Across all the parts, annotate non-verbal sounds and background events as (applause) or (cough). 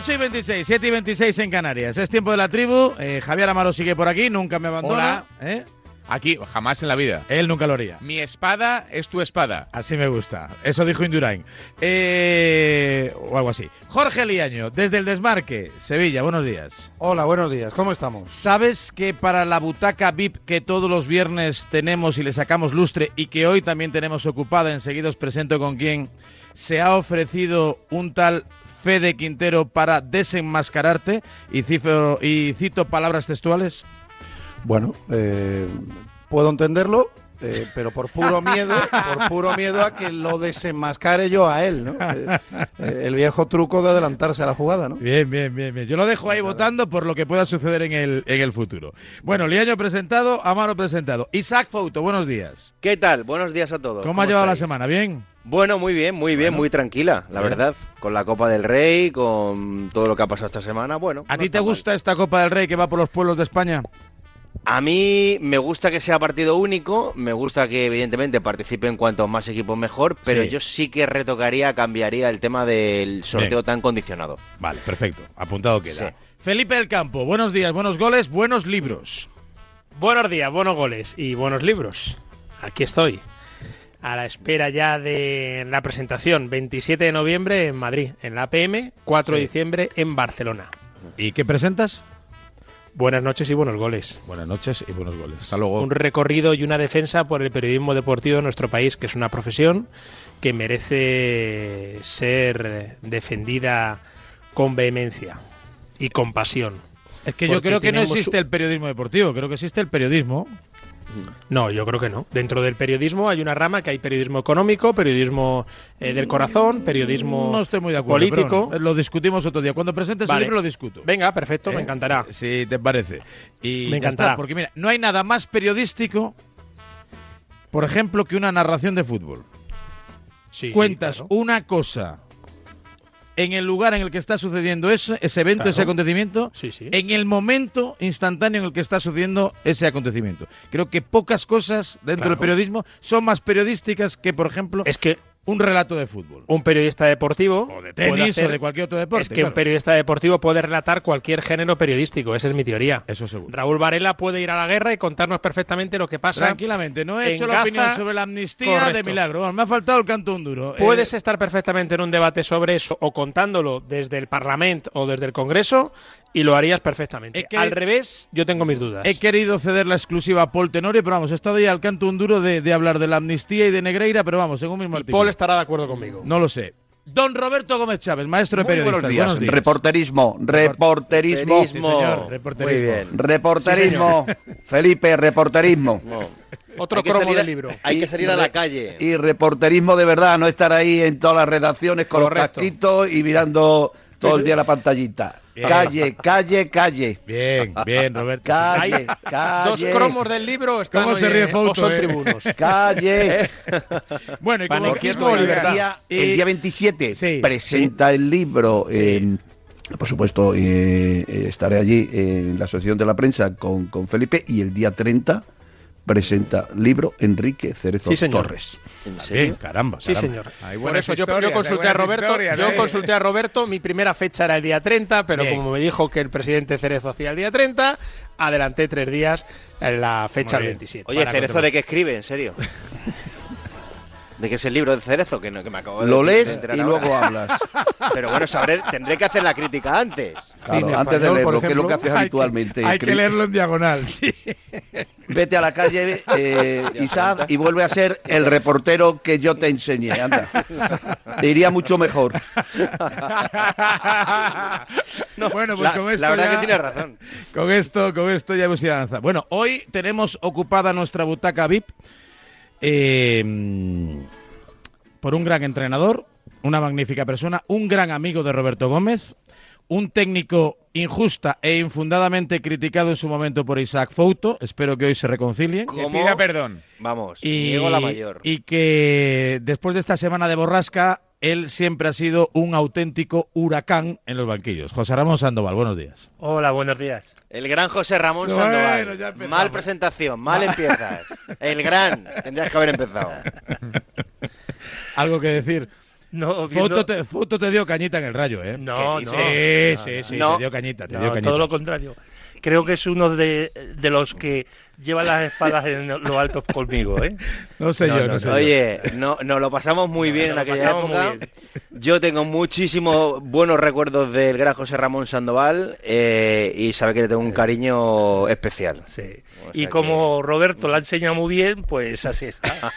8 y 26, 7 y 26 en Canarias. Es tiempo de la tribu. Eh, Javier Amaro sigue por aquí, nunca me abandona. ¿eh? Aquí, jamás en la vida. Él nunca lo haría. Mi espada es tu espada. Así me gusta. Eso dijo Indurain. Eh, o algo así. Jorge Liaño, desde el Desmarque, Sevilla. Buenos días. Hola, buenos días. ¿Cómo estamos? ¿Sabes que para la butaca VIP que todos los viernes tenemos y le sacamos lustre y que hoy también tenemos ocupada, enseguida os presento con quién, se ha ofrecido un tal Fede Quintero para desenmascararte y, cifro, y cito palabras textuales? Bueno, eh, puedo entenderlo, eh, pero por puro miedo, por puro miedo a que lo desenmascare yo a él, ¿no? Eh, eh, el viejo truco de adelantarse a la jugada, ¿no? Bien, bien, bien, bien. Yo lo dejo ahí votando por lo que pueda suceder en el, en el futuro. Bueno, Liaño presentado, Amaro presentado. Isaac Fouto, buenos días. ¿Qué tal? Buenos días a todos. ¿Cómo, ha llevado la semana? ¿Bien? Bueno, muy bien, muy bien, Bueno. muy tranquila, la Bien. verdad. Con la Copa del Rey, con todo lo que ha pasado esta semana, bueno. ¿A no ti te mal. gusta esta Copa del Rey que va por los pueblos de España? A mí me gusta que sea partido único, me gusta que evidentemente participen cuantos más equipos mejor, pero Sí. yo sí que retocaría, cambiaría el tema del sorteo Bien. tan condicionado. Vale, perfecto. Apuntado queda. Sí. Felipe del Campo, buenos días, buenos goles, buenos libros. Buenos días, buenos goles y buenos libros. Aquí estoy. A la espera ya de la presentación, 27 de noviembre en Madrid, en la APM, 4 de diciembre en Barcelona. ¿Y qué presentas? Buenas noches y buenos goles. Buenas noches y buenos goles. Hasta luego. Un recorrido y una defensa por el periodismo deportivo de nuestro país, que es una profesión que merece ser defendida con vehemencia y con pasión. Es que yo creo que no existe el periodismo deportivo, creo que existe el periodismo. No, yo creo que no. Dentro del periodismo hay una rama que hay periodismo económico, periodismo eh, del corazón, periodismo No estoy muy de acuerdo. político. lo discutimos otro día. Cuando presentes Vale. el libro lo discuto. Venga, perfecto, me ¿Eh? encantará. Si te parece. Y Me encantará. está, porque mira, no hay nada más periodístico, por ejemplo, que una narración de fútbol. Sí, sí, Cuentas claro. una cosa en el lugar en el que está sucediendo ese, ese evento, Claro. ese acontecimiento, Sí, sí. en el momento instantáneo en el que está sucediendo ese acontecimiento. Creo que pocas cosas dentro Claro. del periodismo son más periodísticas que, por ejemplo, Es que un relato de fútbol. un periodista deportivo O de puede tenis hacer- o de cualquier otro deporte. es que claro. un periodista deportivo puede relatar cualquier género periodístico, esa es mi teoría. Eso seguro. Raúl Varela puede ir a la guerra y contarnos perfectamente lo que pasa. Tranquilamente, no he hecho la opinión sobre la amnistía de milagro. Bueno, me ha faltado el canto un duro. Puedes Eh, estar perfectamente en un debate sobre eso o contándolo desde el Parlamento o desde el Congreso y lo harías perfectamente. Que- Al revés, yo tengo mis dudas. He querido ceder la exclusiva a Paul Tenorio, pero vamos, he estado ya al canto un duro de, de hablar de la amnistía y de Negreira, pero vamos, en un mismo y artículo. Paul estará de acuerdo conmigo. No lo sé. Don Roberto Gómez Chávez, maestro de periodistas. buenos días. Reporterismo, reporterismo, Sí, señor, reporterismo. Muy bien. reporterismo. (laughs) Felipe, reporterismo. No. Otro cromo salir del libro. Hay que salir a la calle. Y reporterismo de verdad, no estar ahí en todas las redacciones con Correcto. los casquitos y mirando todo el día la pantallita. Bien. Calle, calle, calle. Bien, bien, Roberto. Calle, Hay calle. Dos cromos del libro están ¿Cómo se ríe eh, Fouto, o son eh? tribunos. (laughs) Calle. (laughs) Bueno, y como o. El día, el día 27 Sí. presenta el libro. eh, por supuesto, eh, eh, estaré allí en la Asociación de la Prensa con, con Felipe y el día 30 presenta libro Enrique Cerezo Sí, señor. Torres. ¿En serio? caramba. Sí, caramba. señor. Hay Por buenas eso yo, yo consulté a Roberto, yo ¿eh? consulté a Roberto, mi primera fecha era el día 30, pero Bien. como me dijo que el presidente Cerezo hacía el día 30, adelanté tres días en la fecha del bien. 27. Oye, Cerezo, ¿de qué escribe? ¿En serio? (laughs) ¿De qué es el libro de Cerezo? Que, no, que me acabo de Lo de lees y ahora. luego hablas. (laughs) Pero bueno, sabré, tendré que hacer la crítica antes. Claro, Cine antes de español, por leerlo, que es lo que haces Hay que- habitualmente. Hay que leerlo en diagonal, sí. Vete a la calle, eh, (laughs) Isaac, y vuelve a ser el reportero que yo te enseñé. Anda. (laughs) Te iría mucho mejor. Bueno, pues la, con esto la verdad ya- que tienes razón. Con esto, con esto ya hemos ido avanzando. Bueno, hoy tenemos ocupada nuestra butaca VIP eh, por un gran entrenador, una magnífica persona, un gran amigo de Roberto Gómez, un técnico injusta e infundadamente criticado en su momento por Isaac Fouto. Espero que hoy se reconcilien. Que ¿Cómo? pida perdón. Vamos, Y, Diego la mayor. y que después de esta semana de borrasca, él siempre ha sido un auténtico huracán en los banquillos. José Ramón Sandoval, buenos días. Hola, buenos días. El gran José Ramón Bueno, Sandoval. mal presentación, mal empiezas. (laughs) El gran, tendrías que haber empezado. Algo que decir. No, viendo- Foto te, Foto te dio cañita en el rayo, ¿eh? No, ¿Qué no. Sí, sí, sí, No. te dio cañita, te No, dio cañita. todo lo contrario. Creo que es uno de, de los que lleva las espadas en lo alto conmigo, ¿eh? No sé No, yo, no, no, sé yo. Oye, no, nos lo pasamos muy bien en aquella época. Yo tengo muchísimos buenos recuerdos del gran José Ramón Sandoval eh, y sabe que le tengo un cariño especial. Sí. O Y como Roberto la enseña muy bien, pues así está.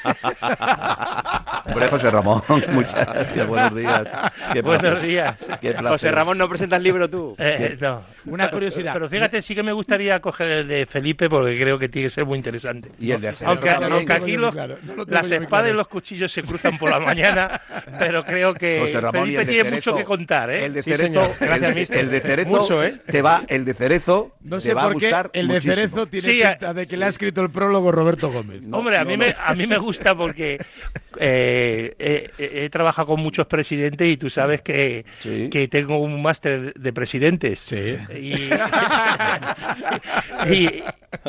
Hombre, José Ramón, (laughs) muchas gracias, buenos días. Qué Buenos días. qué. José Ramón, ¿no presentas libro tú? Eh, no. Una curiosidad. Pero fíjate, sí que me gustaría coger el de Felipe porque creo que tiene que ser muy interesante. Y el de Arsenal Aunque, también. aunque aquí yo los- muy claro, no lo tengo las espadas claro. y los cuchillos se cruzan por la mañana, (laughs) pero creo que Ramón Felipe tiene Cerezo, mucho que contar, ¿eh? El de Sí, Cerezo, señor. Gracias, el, mister. el de Cerezo Mucho, ¿eh? te va, el de Cerezo No te sé va a por qué gustar el de muchísimo. Cerezo tiene Sí, pinta de que le ha escrito el prólogo Roberto Gómez. Hombre, a, mí no. Me, a mí me gusta porque eh, he, he- he trabajado con muchos presidentes y tú sabes que, Sí. que tengo un máster de presidentes. Sí. Y, (laughs) y,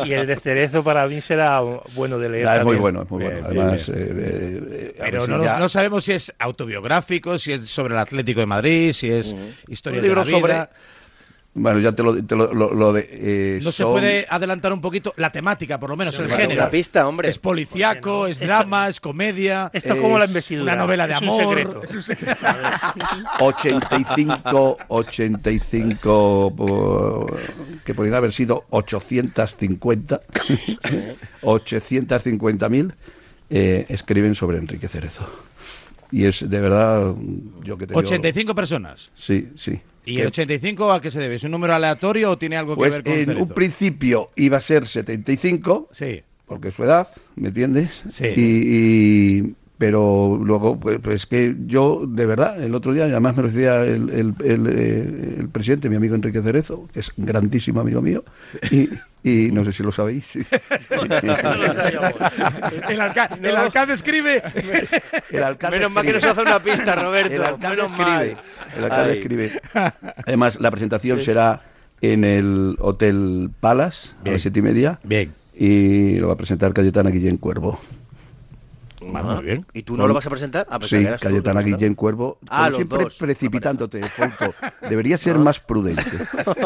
y el de Cerezo para mí será bueno de leer. Ya, es muy bueno, es muy Bien, bueno. bien, Además, eh, eh, a ver Pero si no, ya- no sabemos si es autobiográfico, si es sobre el Atlético de Madrid, si es historia Un de libro la vida. sobre- Bueno, ya te lo, te lo, lo- lo de. eh, No se son- puede adelantar un poquito la temática, por lo menos el bueno, género. Una pista, hombre. Es policiaco, es drama, es comedia. Esto es como la Es investidura. una novela de es un amor. secreto. es un secreto. 85, 85, por- que podrían haber sido 850, 850.000 (laughs) eh, escriben sobre Enrique Cerezo. Y es de verdad, yo que te digo- 85 personas. Sí, sí. ¿Y Que- el 85 a qué se debe? ¿Es un número aleatorio o tiene algo que pues ver con en Cerezo? un principio iba a ser 75, Sí. porque es su edad, ¿me entiendes? Sí. Y- pero luego, pues, pues que yo, de verdad, el otro día, además me lo decía el, el- el, eh, el presidente, mi amigo Enrique Cerezo, que es un grandísimo amigo mío, y, y no sé si lo sabéis. sí. (laughs) No lo sabíamos. El, alca- el alcalde escribe. El alcalde Menos mal que escribe. nos hace una pista, Roberto. El alcalde Menos escribe. mal. El alcalde Ay. escribe. Además, la presentación será en el Hotel Palace a las siete y media Bien. y lo va a presentar Cayetana Guillén Cuervo. Ah, muy bien. ¿Y tú no lo vas a presentar? Ah, Sí, Cayetana. Guillén Cuervo. Ah, siempre dos, precipitándote, Fouto. Debería ser (laughs) más prudente.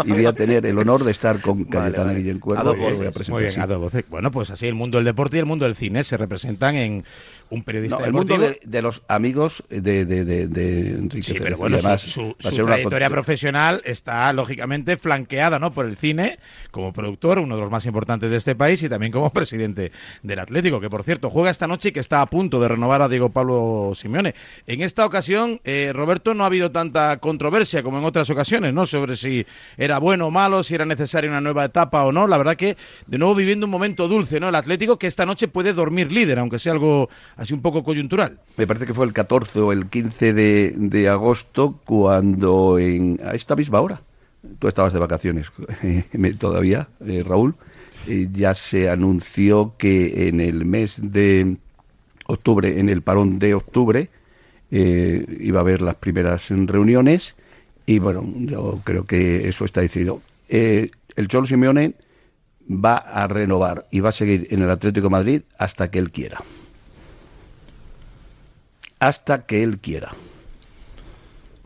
Y voy a tener el honor de estar con Cayetana vale. Guillén A Cuervo. dos lo voy a presentar, Muy bien, sí. a dos voces. Bueno, pues así el mundo del deporte y el mundo del cine se representan en un periodista No, el mundo de, de los amigos de, de, de, Enrique Sí, pero bueno, además, su, su- trayectoria profesional está lógicamente flanqueada ¿no? por el cine como productor, uno de los más importantes de este país, y también como (laughs) presidente del Atlético, que por cierto juega esta noche y que está a punto de renovar a Diego Pablo Simeone. En esta ocasión, eh, Roberto, no ha habido tanta controversia como en otras ocasiones, ¿no? Sobre si era bueno o malo, si era necesaria una nueva etapa o no. La verdad que, de nuevo, viviendo un momento dulce, ¿no? El Atlético que esta noche puede dormir líder, aunque sea algo así un poco coyuntural. Me parece que fue el 14 o el 15 de, de agosto cuando en, a esta misma hora, tú estabas de vacaciones (laughs) todavía, eh, Raúl, eh, ya se anunció que en el mes de octubre, en el parón de octubre, eh, iba a haber las primeras reuniones y bueno, yo creo que eso está decidido. Eh, el Cholo Simeone va a renovar y va a seguir en el Atlético Madrid hasta que él quiera hasta que él quiera.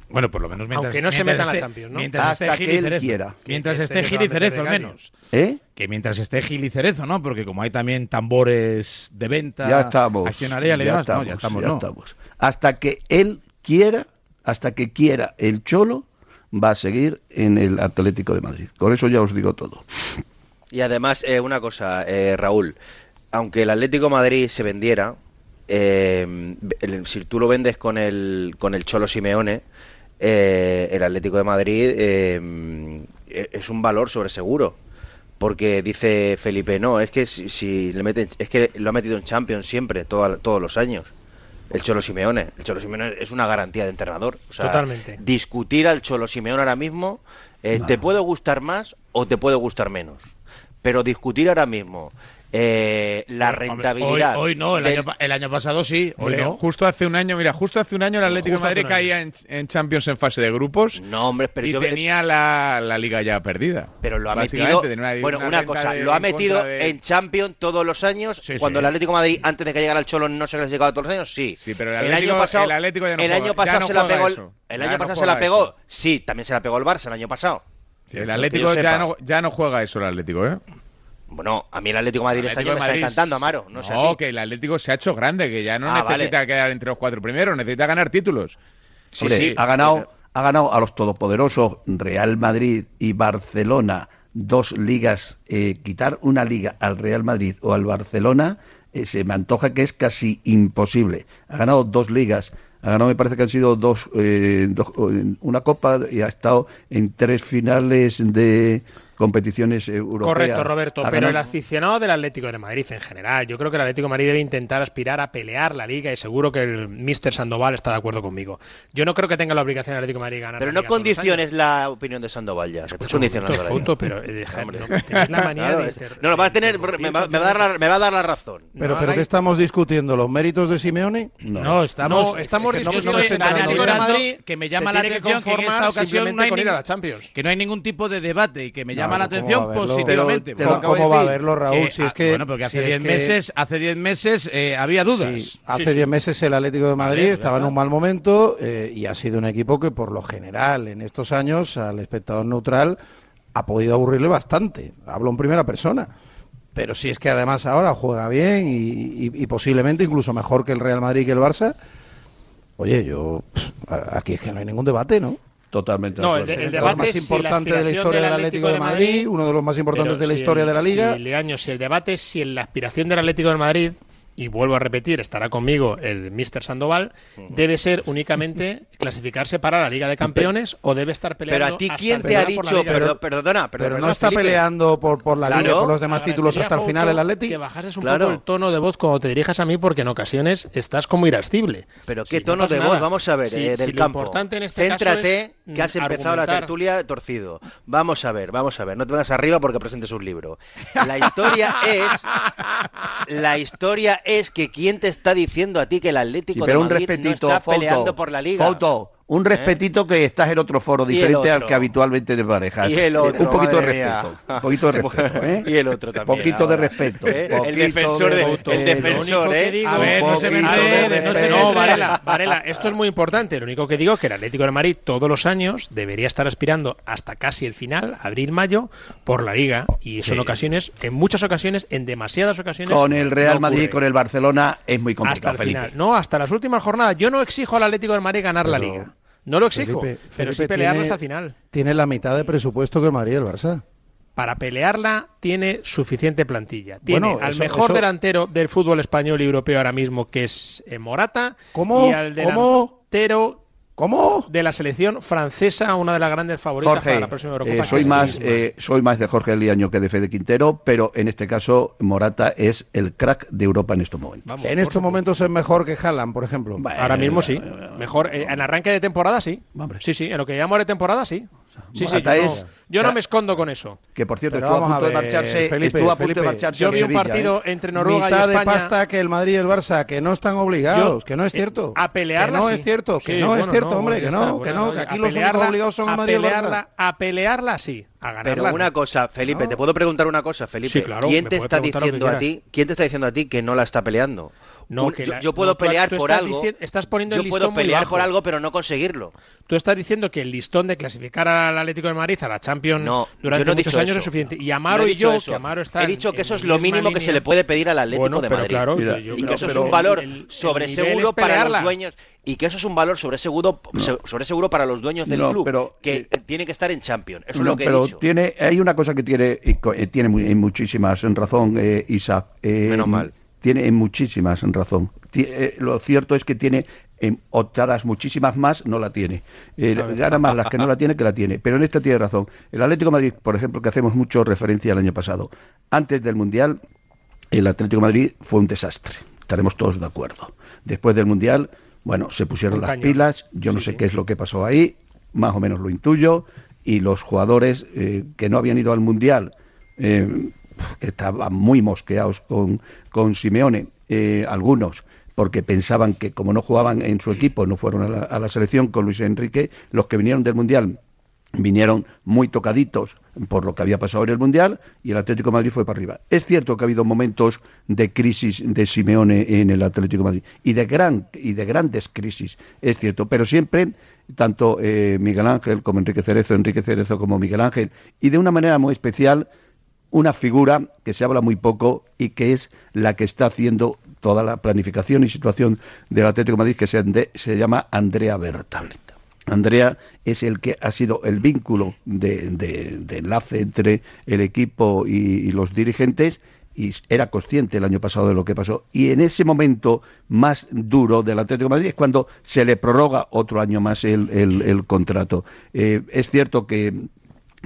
Bueno, por lo menos mientras, Aunque no se meta en la Champions, ¿no? Mientras Hasta esté que él Cerezo. quiera. Mientras Que esté esté Gil y Cerezo, al menos. ¿Eh? Que mientras esté Gil y Cerezo, ¿no? Porque como hay también tambores de venta, Ya estamos. accionarial y ya demás, estamos, no, ya estamos, ya ¿no? estamos. Hasta que él quiera, hasta que quiera el Cholo, va a seguir en el Atlético de Madrid. Con eso ya os digo todo. Y además, eh, una cosa, eh, Raúl, aunque el Atlético de Madrid se vendiera, eh, el- si tú lo vendes con el, con el Cholo Simeone, eh, el Atlético de Madrid eh, es un valor sobre seguro. Porque dice Felipe, no, es que si, si le meten, es que lo ha metido en Champions siempre, toda- todos los años. El Cholo Simeone. El Cholo Simeone es una garantía de entrenador. O sea, Totalmente. Discutir al Cholo Simeone ahora mismo, eh, te puede gustar más o te puede gustar menos. Pero discutir ahora mismo eh, la rentabilidad. Hoy, hoy no, el del- año, el año pasado sí, hoy no. Justo hace un año, mira, justo hace un año el Atlético Justo de Madrid caía en, en Champions en fase de grupos No, hombre, pero y yo- tenía la, la liga ya perdida. Pero lo ha metido. bueno, una, cosa, de- lo ha metido de- en Champions todos los años. Sí, cuando sí. el Atlético de Madrid, antes de que llegara el Cholo, no se clasificaba todos los años, sí. Sí, pero el el Atlético- año pasado, el Atlético ya no el juega- año pasado no se la pegó. el- eso. El Ya año no pasado se la pegó. eso. Sí, también se la pegó el Barça el año pasado. El Atlético ya no, ya no juega eso el Atlético, ¿eh? Bueno, a mí el Atlético de Madrid este me está encantando, Amaro. No, No, sé a ti. que el Atlético se ha hecho grande, que ya no Ah, necesita vale. quedar entre los cuatro primeros, necesita ganar títulos. Sí, Hombre, sí, ha ganado, pero- ha ganado a los todopoderosos Real Madrid y Barcelona dos ligas. eh, quitar una liga al Real Madrid o al Barcelona eh, se me antoja que es casi imposible. Ha ganado dos ligas. Ha ganado, me parece que han sido dos, eh, dos- una copa y ha estado en tres finales de competiciones europeas. Correcto, Roberto. Pero el aficionado del Atlético de Madrid en general, yo creo que el Atlético de Madrid debe intentar aspirar a pelear la liga y seguro que el Mister Sandoval está de acuerdo conmigo. Yo no creo que tenga la obligación el Atlético de Madrid ganar. Pero la no liga condiciones la opinión de Sandoval ya. mismo. pero eh, Hombre. no, la (laughs) manía Claro, de inter- no, lo vas a tener, me va, me va a dar la, me va a dar la razón. Pero, No pero ¿qué estamos discutiendo? ¿Los méritos de Simeone? No, estamos, No, estamos es que no- discutiendo no Atlético de Madrid que me llama la atención que en esta ocasión simplemente no hay con ir a la Champions. que no hay ningún tipo de debate y que me No, la ¿cómo atención va a verlo? positivamente. Pero ¿Cómo, va a verlo, Raúl? Eh, si es ah, que, bueno, porque hace si 10 es que- meses, hace 10 meses eh, había dudas. Sí, hace 10 meses el Atlético de Madrid Vale, estaba en un mal momento eh, y ha sido un equipo que por lo general en estos años al espectador neutral ha podido aburrirle bastante. Hablo en primera persona. Pero si es que además ahora juega bien y, y- y posiblemente incluso mejor que el Real Madrid y que el Barça, oye, yo pff, aquí es que no hay ningún debate, ¿no? Totalmente. de No, el, de- el debate más es si la importante de la historia del Atlético de Madrid, uno de los más importantes Pero de la si historia el- de la Liga. Si, Leaño, si el debate es si en la aspiración del Atlético de Madrid, y vuelvo a repetir, estará conmigo el Mister Sandoval, debe ser únicamente (laughs) clasificarse para la Liga de Campeones o debe estar peleando. Pero a ti, ¿quién te ha dicho? Pero, perdona, Pero, perdona, no está Felipe. peleando por, por la Claro. Liga, por los demás títulos hasta el final el Atleti. Que bajases un Claro. poco el tono de voz cuando te dirijas a mí, porque en ocasiones estás como irascible. Pero qué no tono pasa de voz, nada. vamos a ver, eh, del lo campo. importante en este caso Céntrate, es, mm, que has empezado la tertulia torcido. Vamos a ver, vamos a ver, no te vengas arriba porque presentes un libro. La historia (laughs) es la historia es que quién te está diciendo a ti que el Sí, Atlético pero de un Madrid respetito, no está peleando por la liga. Un respetito que estás en otro foro el diferente al que habitualmente te manejas. Y el otro, un poquito de respeto. Un poquito de respeto, (laughs) ¿eh? Y el otro también. poquito de ahora. respeto. ¿Eh? El poquito defensor de- respeto. el defensor, ¿eh? digo- A ver, no se me de no se. No. Varela, Varela, esto es muy importante. Lo único que digo es que el Atlético de Madrid todos los años debería estar aspirando hasta casi el final, abril-mayo, por la Liga. Y eso en ocasiones, en muchas ocasiones, en demasiadas ocasiones. Con el Real no Madrid con el Barcelona es muy Hasta complicado, el Felipe. final. No, hasta las últimas jornadas. Yo no exijo al Atlético de Madrid ganar la Pero, Liga. No lo exijo, Felipe, pero sí pelearla tiene- hasta el final. Tiene la mitad de presupuesto que el Madrid y el Barça. Para pelearla tiene suficiente plantilla. Tiene Bueno, al eso- mejor eso- delantero del fútbol español y europeo ahora mismo, que es eh, Morata. ¿Cómo? Y al delantero ¿Cómo? De la selección francesa, una de las grandes favoritas Jorge, para la próxima Eurocopa. eh, soy más eh, soy más de Jorge Liaño que de Fede Quintero, pero en este caso Morata es el crack de Europa en estos momentos. Vamos, En estos momentos es mejor que Haaland, por ejemplo. Ahora mismo sí. Mejor. eh, en arranque de temporada sí. Hombre. Sí, sí. En lo que llamamos de temporada sí. Sí, sí. Yo, es- no, yo o sea, no me escondo con eso. Que por cierto estuvo a vamos a punto de ver, marcharse, Felipe, estuvo a punto Felipe, de marcharse Yo vi un Sevilla, partido ¿eh? entre Noruega Mitad y España. de pasta que el Madrid y el Barça, que no están obligados, Yo- que no es eh, cierto. a pelearla, Que no sí. es cierto, que Sí, no bueno, es cierto, no, hombre, que está, no, bueno, que no, que aquí los únicos obligados son el a Madrid y el Barça. pelearla, a pelearla sí, a ganarla. Pero una cosa, Felipe, te puedo preguntar una cosa, Felipe. Sí, claro, ¿Quién te está diciendo a ti? ¿Quién te está diciendo a ti que no la está peleando? No, Un- que yo, la- yo puedo no, pelear tú por estás algo. estás poniendo yo el puedo pelear por algo, pero no conseguirlo. Tú estás diciendo que el listón de clasificar al Atlético de Madrid a la Champions No, durante no muchos años eso. es suficiente. Y Amaro y yo, eso. que Amaro está He en- dicho que eso es lo mínimo que se le puede pedir al Atlético Bueno, de Madrid. claro, Mira, yo y que eso es un valor el- el sobre nivel seguro es para los dueños y que eso es un valor sobre seguro se- sobre seguro para los dueños del No, club pero, que eh, tiene que estar en Champions eso es lo que he dicho tiene, hay una cosa que tiene, eh, tiene muchísimas razón, eh. Eh, Menos mal. Tiene en muchísimas razón. Eh, lo cierto es que tiene en otras muchísimas más no la tiene. Eh, gana más las que no la tiene que la tiene. Pero en esta tiene razón. El Atlético de Madrid, por ejemplo, que hacemos mucho referencia al año pasado, antes del Mundial, el Atlético de Madrid fue un desastre. Estaremos todos de acuerdo. Después del Mundial, bueno, se pusieron Un las cañón. pilas. Yo no sé qué es lo que pasó ahí. Más o menos lo intuyo. Y los jugadores eh, que no habían ido al Mundial eh, estaban muy mosqueados con, con Simeone, eh, algunos, porque pensaban que como no jugaban en su equipo, no fueron a la, a la selección con Luis Enrique, los que vinieron del Mundial vinieron muy tocaditos por lo que había pasado en el Mundial y el Atlético Madrid fue para arriba. Es cierto que ha habido momentos de crisis de Simeone en el Atlético Madrid y de gran y de grandes crisis, es cierto, pero siempre tanto eh, Miguel Ángel como Enrique Cerezo, Enrique Cerezo como Miguel Ángel y de una manera muy especial una figura que se habla muy poco y que es la que está haciendo toda la planificación y situación del Atlético de Madrid que se, se llama Andrea Berta. Andrea es el que ha sido el vínculo de, de- enlace entre el equipo y, los dirigentes y era consciente el año pasado de lo que pasó. Y en ese momento más duro del Atlético Madrid es cuando se le prorroga otro año más el contrato. Eh, es cierto que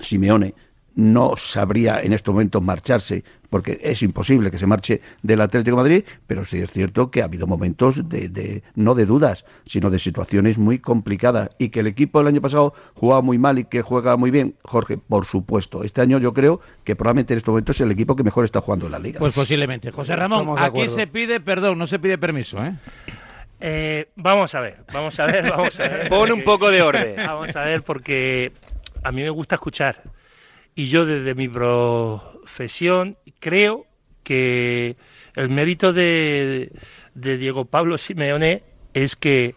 Simeone no sabría en estos momentos marcharse, porque es imposible que se marche del Atlético de Madrid, pero sí es cierto que ha habido momentos de, de- no de dudas, sino de situaciones muy complicadas y que el equipo el año pasado jugaba muy mal y que juega muy bien, Jorge, por supuesto. Este año yo creo que probablemente en estos momentos es el equipo que mejor está jugando en la liga. Pues posiblemente. José Ramón, aquí se pide perdón, no se pide permiso, ¿eh? Eh, vamos a ver, vamos a ver, vamos a ver. Pon un poco de orden. Vamos a ver, porque a mí me gusta escuchar. Y yo desde mi profesión creo que el mérito de, de Diego Pablo Simeone es que,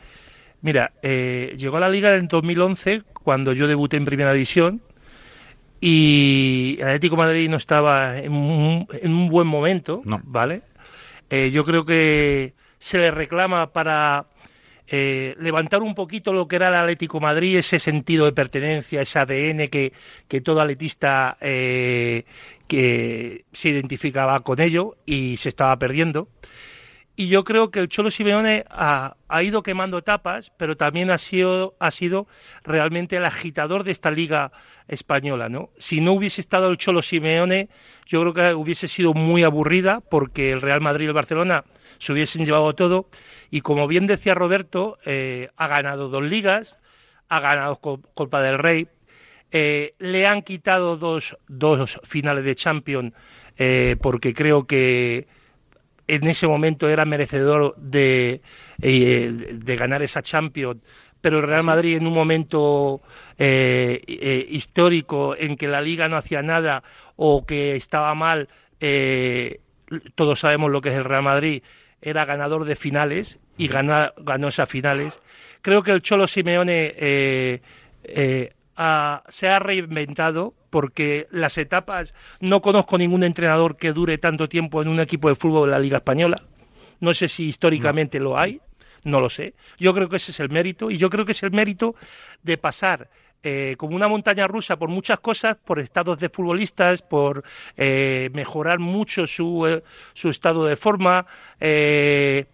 mira, eh, llegó a la liga en 2011 cuando yo debuté en primera división y el Atlético de Madrid no estaba en un, en un buen momento, No. ¿vale? Eh, yo creo que se le reclama para eh, levantar un poquito lo que era el Atlético Madrid, ese sentido de pertenencia, ese ADN que, que todo atletista eh, que se identificaba con ello y se estaba perdiendo. Y yo creo que el Cholo Simeone ha, ha ido quemando etapas, pero también ha sido, ha sido realmente el agitador de esta liga española, ¿no? Si no hubiese estado el Cholo Simeone, yo creo que hubiese sido muy aburrida, porque el Real Madrid y el Barcelona se hubiesen llevado todo. Y como bien decía Roberto, eh, ha ganado dos ligas, ha ganado Co- Copa del Rey, eh, le han quitado dos, dos finales de Champions, eh, porque creo que en ese momento era merecedor de, de ganar esa Champions, pero el Real Madrid en un momento eh, eh, histórico en que la liga no hacía nada o que estaba mal, eh, todos sabemos lo que es el Real Madrid, era ganador de finales y gana- ganó esas finales. Creo que el Cholo Simeone eh, eh, ha- se ha reinventado porque las etapas, no conozco ningún entrenador que dure tanto tiempo en un equipo de fútbol de la Liga Española. No sé si históricamente lo hay, no lo sé. Yo creo que ese es el mérito y yo creo que es el mérito de pasar eh, como una montaña rusa por muchas cosas, por estados de futbolistas, por eh, mejorar mucho su, eh, su estado de forma. eh,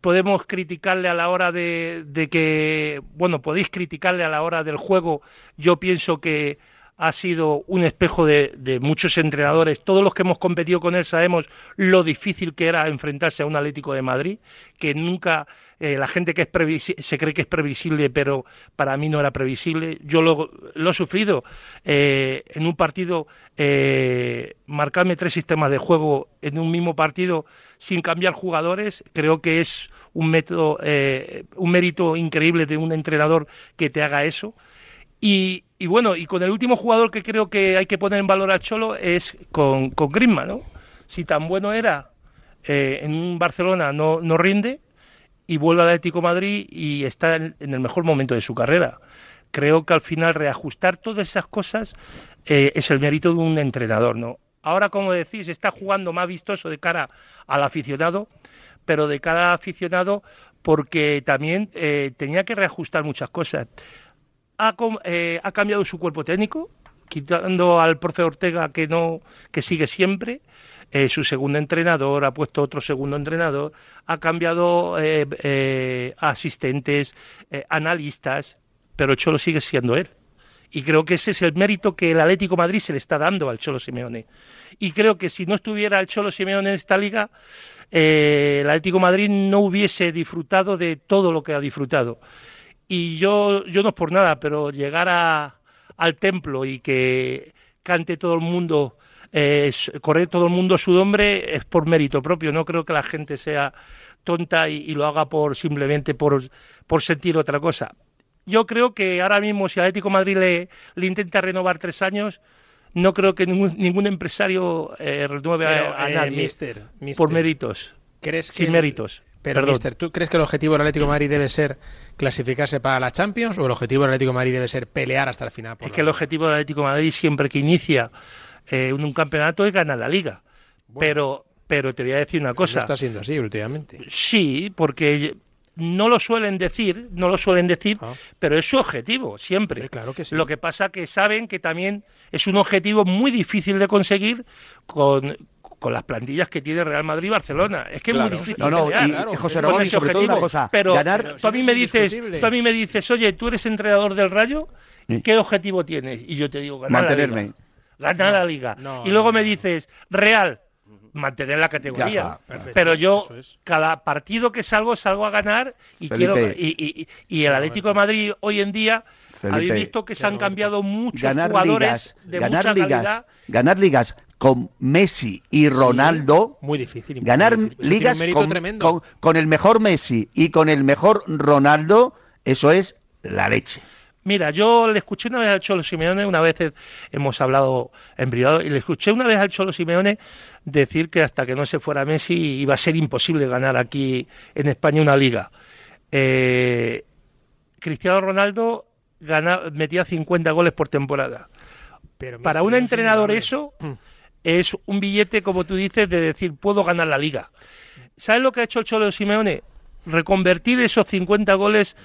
podemos criticarle a la hora de, de que, bueno, podéis criticarle a la hora del juego. Yo pienso que ha sido un espejo de, de muchos entrenadores. Todos los que hemos competido con él sabemos lo difícil que era enfrentarse a un Atlético de Madrid, que nunca eh, la gente que es se cree que es previsible, pero para mí no era previsible. Yo lo, he sufrido eh, en un partido, eh, marcarme tres sistemas de juego en un mismo partido sin cambiar jugadores, creo que es un método, un mérito increíble de un entrenador que te haga eso. Y, bueno, y con el último jugador que creo que hay que poner en valor al Cholo es con, con Griezmann, ¿no? Si tan bueno era eh, en un Barcelona no, no rinde y vuelve al Atlético Madrid y está en, en el mejor momento de su carrera. Creo que al final reajustar todas esas cosas eh, es el mérito de un entrenador, ¿no? Ahora, como decís, está jugando más vistoso de cara al aficionado, pero de cara al aficionado porque también eh, tenía que reajustar muchas cosas ha, eh, ha cambiado su cuerpo técnico, quitando al profe Ortega que no que sigue siempre. eh, su segundo entrenador, ha puesto otro segundo entrenador, ha cambiado eh, eh, asistentes, analistas, pero Cholo sigue siendo él. Y creo que ese es el mérito que el Atlético Madrid se le está dando al Cholo Simeone. Y creo que si no estuviera el Cholo Simeone en esta liga, el Atlético Madrid no hubiese disfrutado de todo lo que ha disfrutado. Y yo, yo no es por nada, pero llegar a, al templo y que cante todo el mundo, eh, correr todo el mundo su nombre, es por mérito propio. No creo que la gente sea tonta y, y lo haga por simplemente por, por sentir otra cosa. Yo creo que ahora mismo si Atlético Madrid le, le intenta renovar tres años, no creo que ningún, ningún empresario eh, renueve Pero, a, a eh, nadie mister, mister, por méritos, ¿crees que sin el- méritos. Pero, Perdón. mister, ¿tú crees que el objetivo del Atlético de Madrid debe ser clasificarse para la Champions o el objetivo del Atlético de Madrid debe ser pelear hasta el final? por Es que el objetivo del Atlético de Madrid siempre que inicia eh, un, un campeonato es ganar la liga. Pero, pero te voy a decir una No cosa. está siendo así últimamente. Sí, porque no lo suelen decir, no lo suelen decir, Ah. pero es su objetivo siempre. Sí, claro que sí. Lo que pasa que saben que también es un objetivo muy difícil de conseguir con, con las plantillas que tiene Real Madrid y Barcelona. Es que es muy difícil. No, no, pelear y, claro, y José con Ramón, y ese sobre todo una objetivo. cosa, pero, ganar... pero tú a mí me es dices, tú a mí me dices, oye, tú eres entrenador del Rayo, Sí. ¿qué objetivo tienes? Y yo te digo, ganar la Mantenerme. liga. Ganar la liga. no, y luego no, me dices, Real, mantener la categoría. Perfecto, Pero yo, es. cada partido que salgo, salgo a ganar y Felipe. quiero y, y- y el Atlético de Madrid hoy en día Felipe. habéis visto que se han cambiado muchos ganar jugadores ligas, de ganar mucha ligas, calidad. ganar ligas con Messi y Ronaldo, Muy difícil. muy ganar difícil. Ligas con, tremendo. con- con el mejor Messi y con el mejor Ronaldo, eso es la leche. Mira, yo le escuché una vez al Cholo Simeone, una vez hemos hablado en privado, y le escuché una vez al Cholo Simeone decir que hasta que no se fuera Messi iba a ser imposible ganar aquí en España una liga. Eh, Cristiano Ronaldo metía 50 goles por temporada. Pero, Para un entrenador eso Mm. Es un billete, como tú dices, de decir, puedo ganar la liga. ¿Sabes lo que ha hecho el Cholo Simeone? Reconvertir esos 50 goles,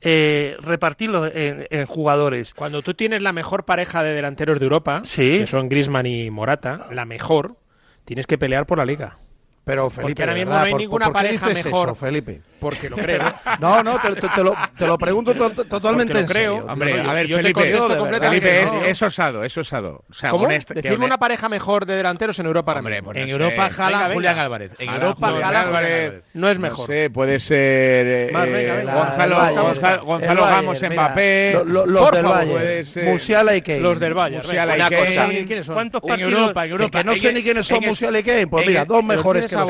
eh, repartirlos en, en jugadores. Cuando tú tienes la mejor pareja de delanteros de Europa, Sí. que son Griezmann y Morata, la mejor, tienes que pelear por la liga. Pero Felipe, ahora mismo verdad, no hay ¿por- ninguna por qué pareja dices mejor. eso, Felipe? Porque lo creo. (laughs) No, no, te, te- te lo, te lo pregunto to- to- totalmente en creo. serio. Hombre, No, yo- a ver, yo te Felipe, contesto de verdad, completamente Felipe, es, es osado, es osado. O sea, ¿Cómo? honest- que Decirme una pareja mejor de delanteros en Europa ahora Hombre, mismo. pues En no Europa. Jala, Venga, Julián. Álvarez. En Europa, Jala, Álvarez. No es No mejor. sé, puede ser eh, Más, venga, eh, venga. Gonzalo, mira, Mbappé. lo- lo- los Por del ser. Musiala y Kane. Los del Kane. ¿quiénes son? ¿Cuántos En partidos? Europa, en Que, Europa. que no sé ni quiénes son Musiala y Kane. Pues mira, dos mejores que los.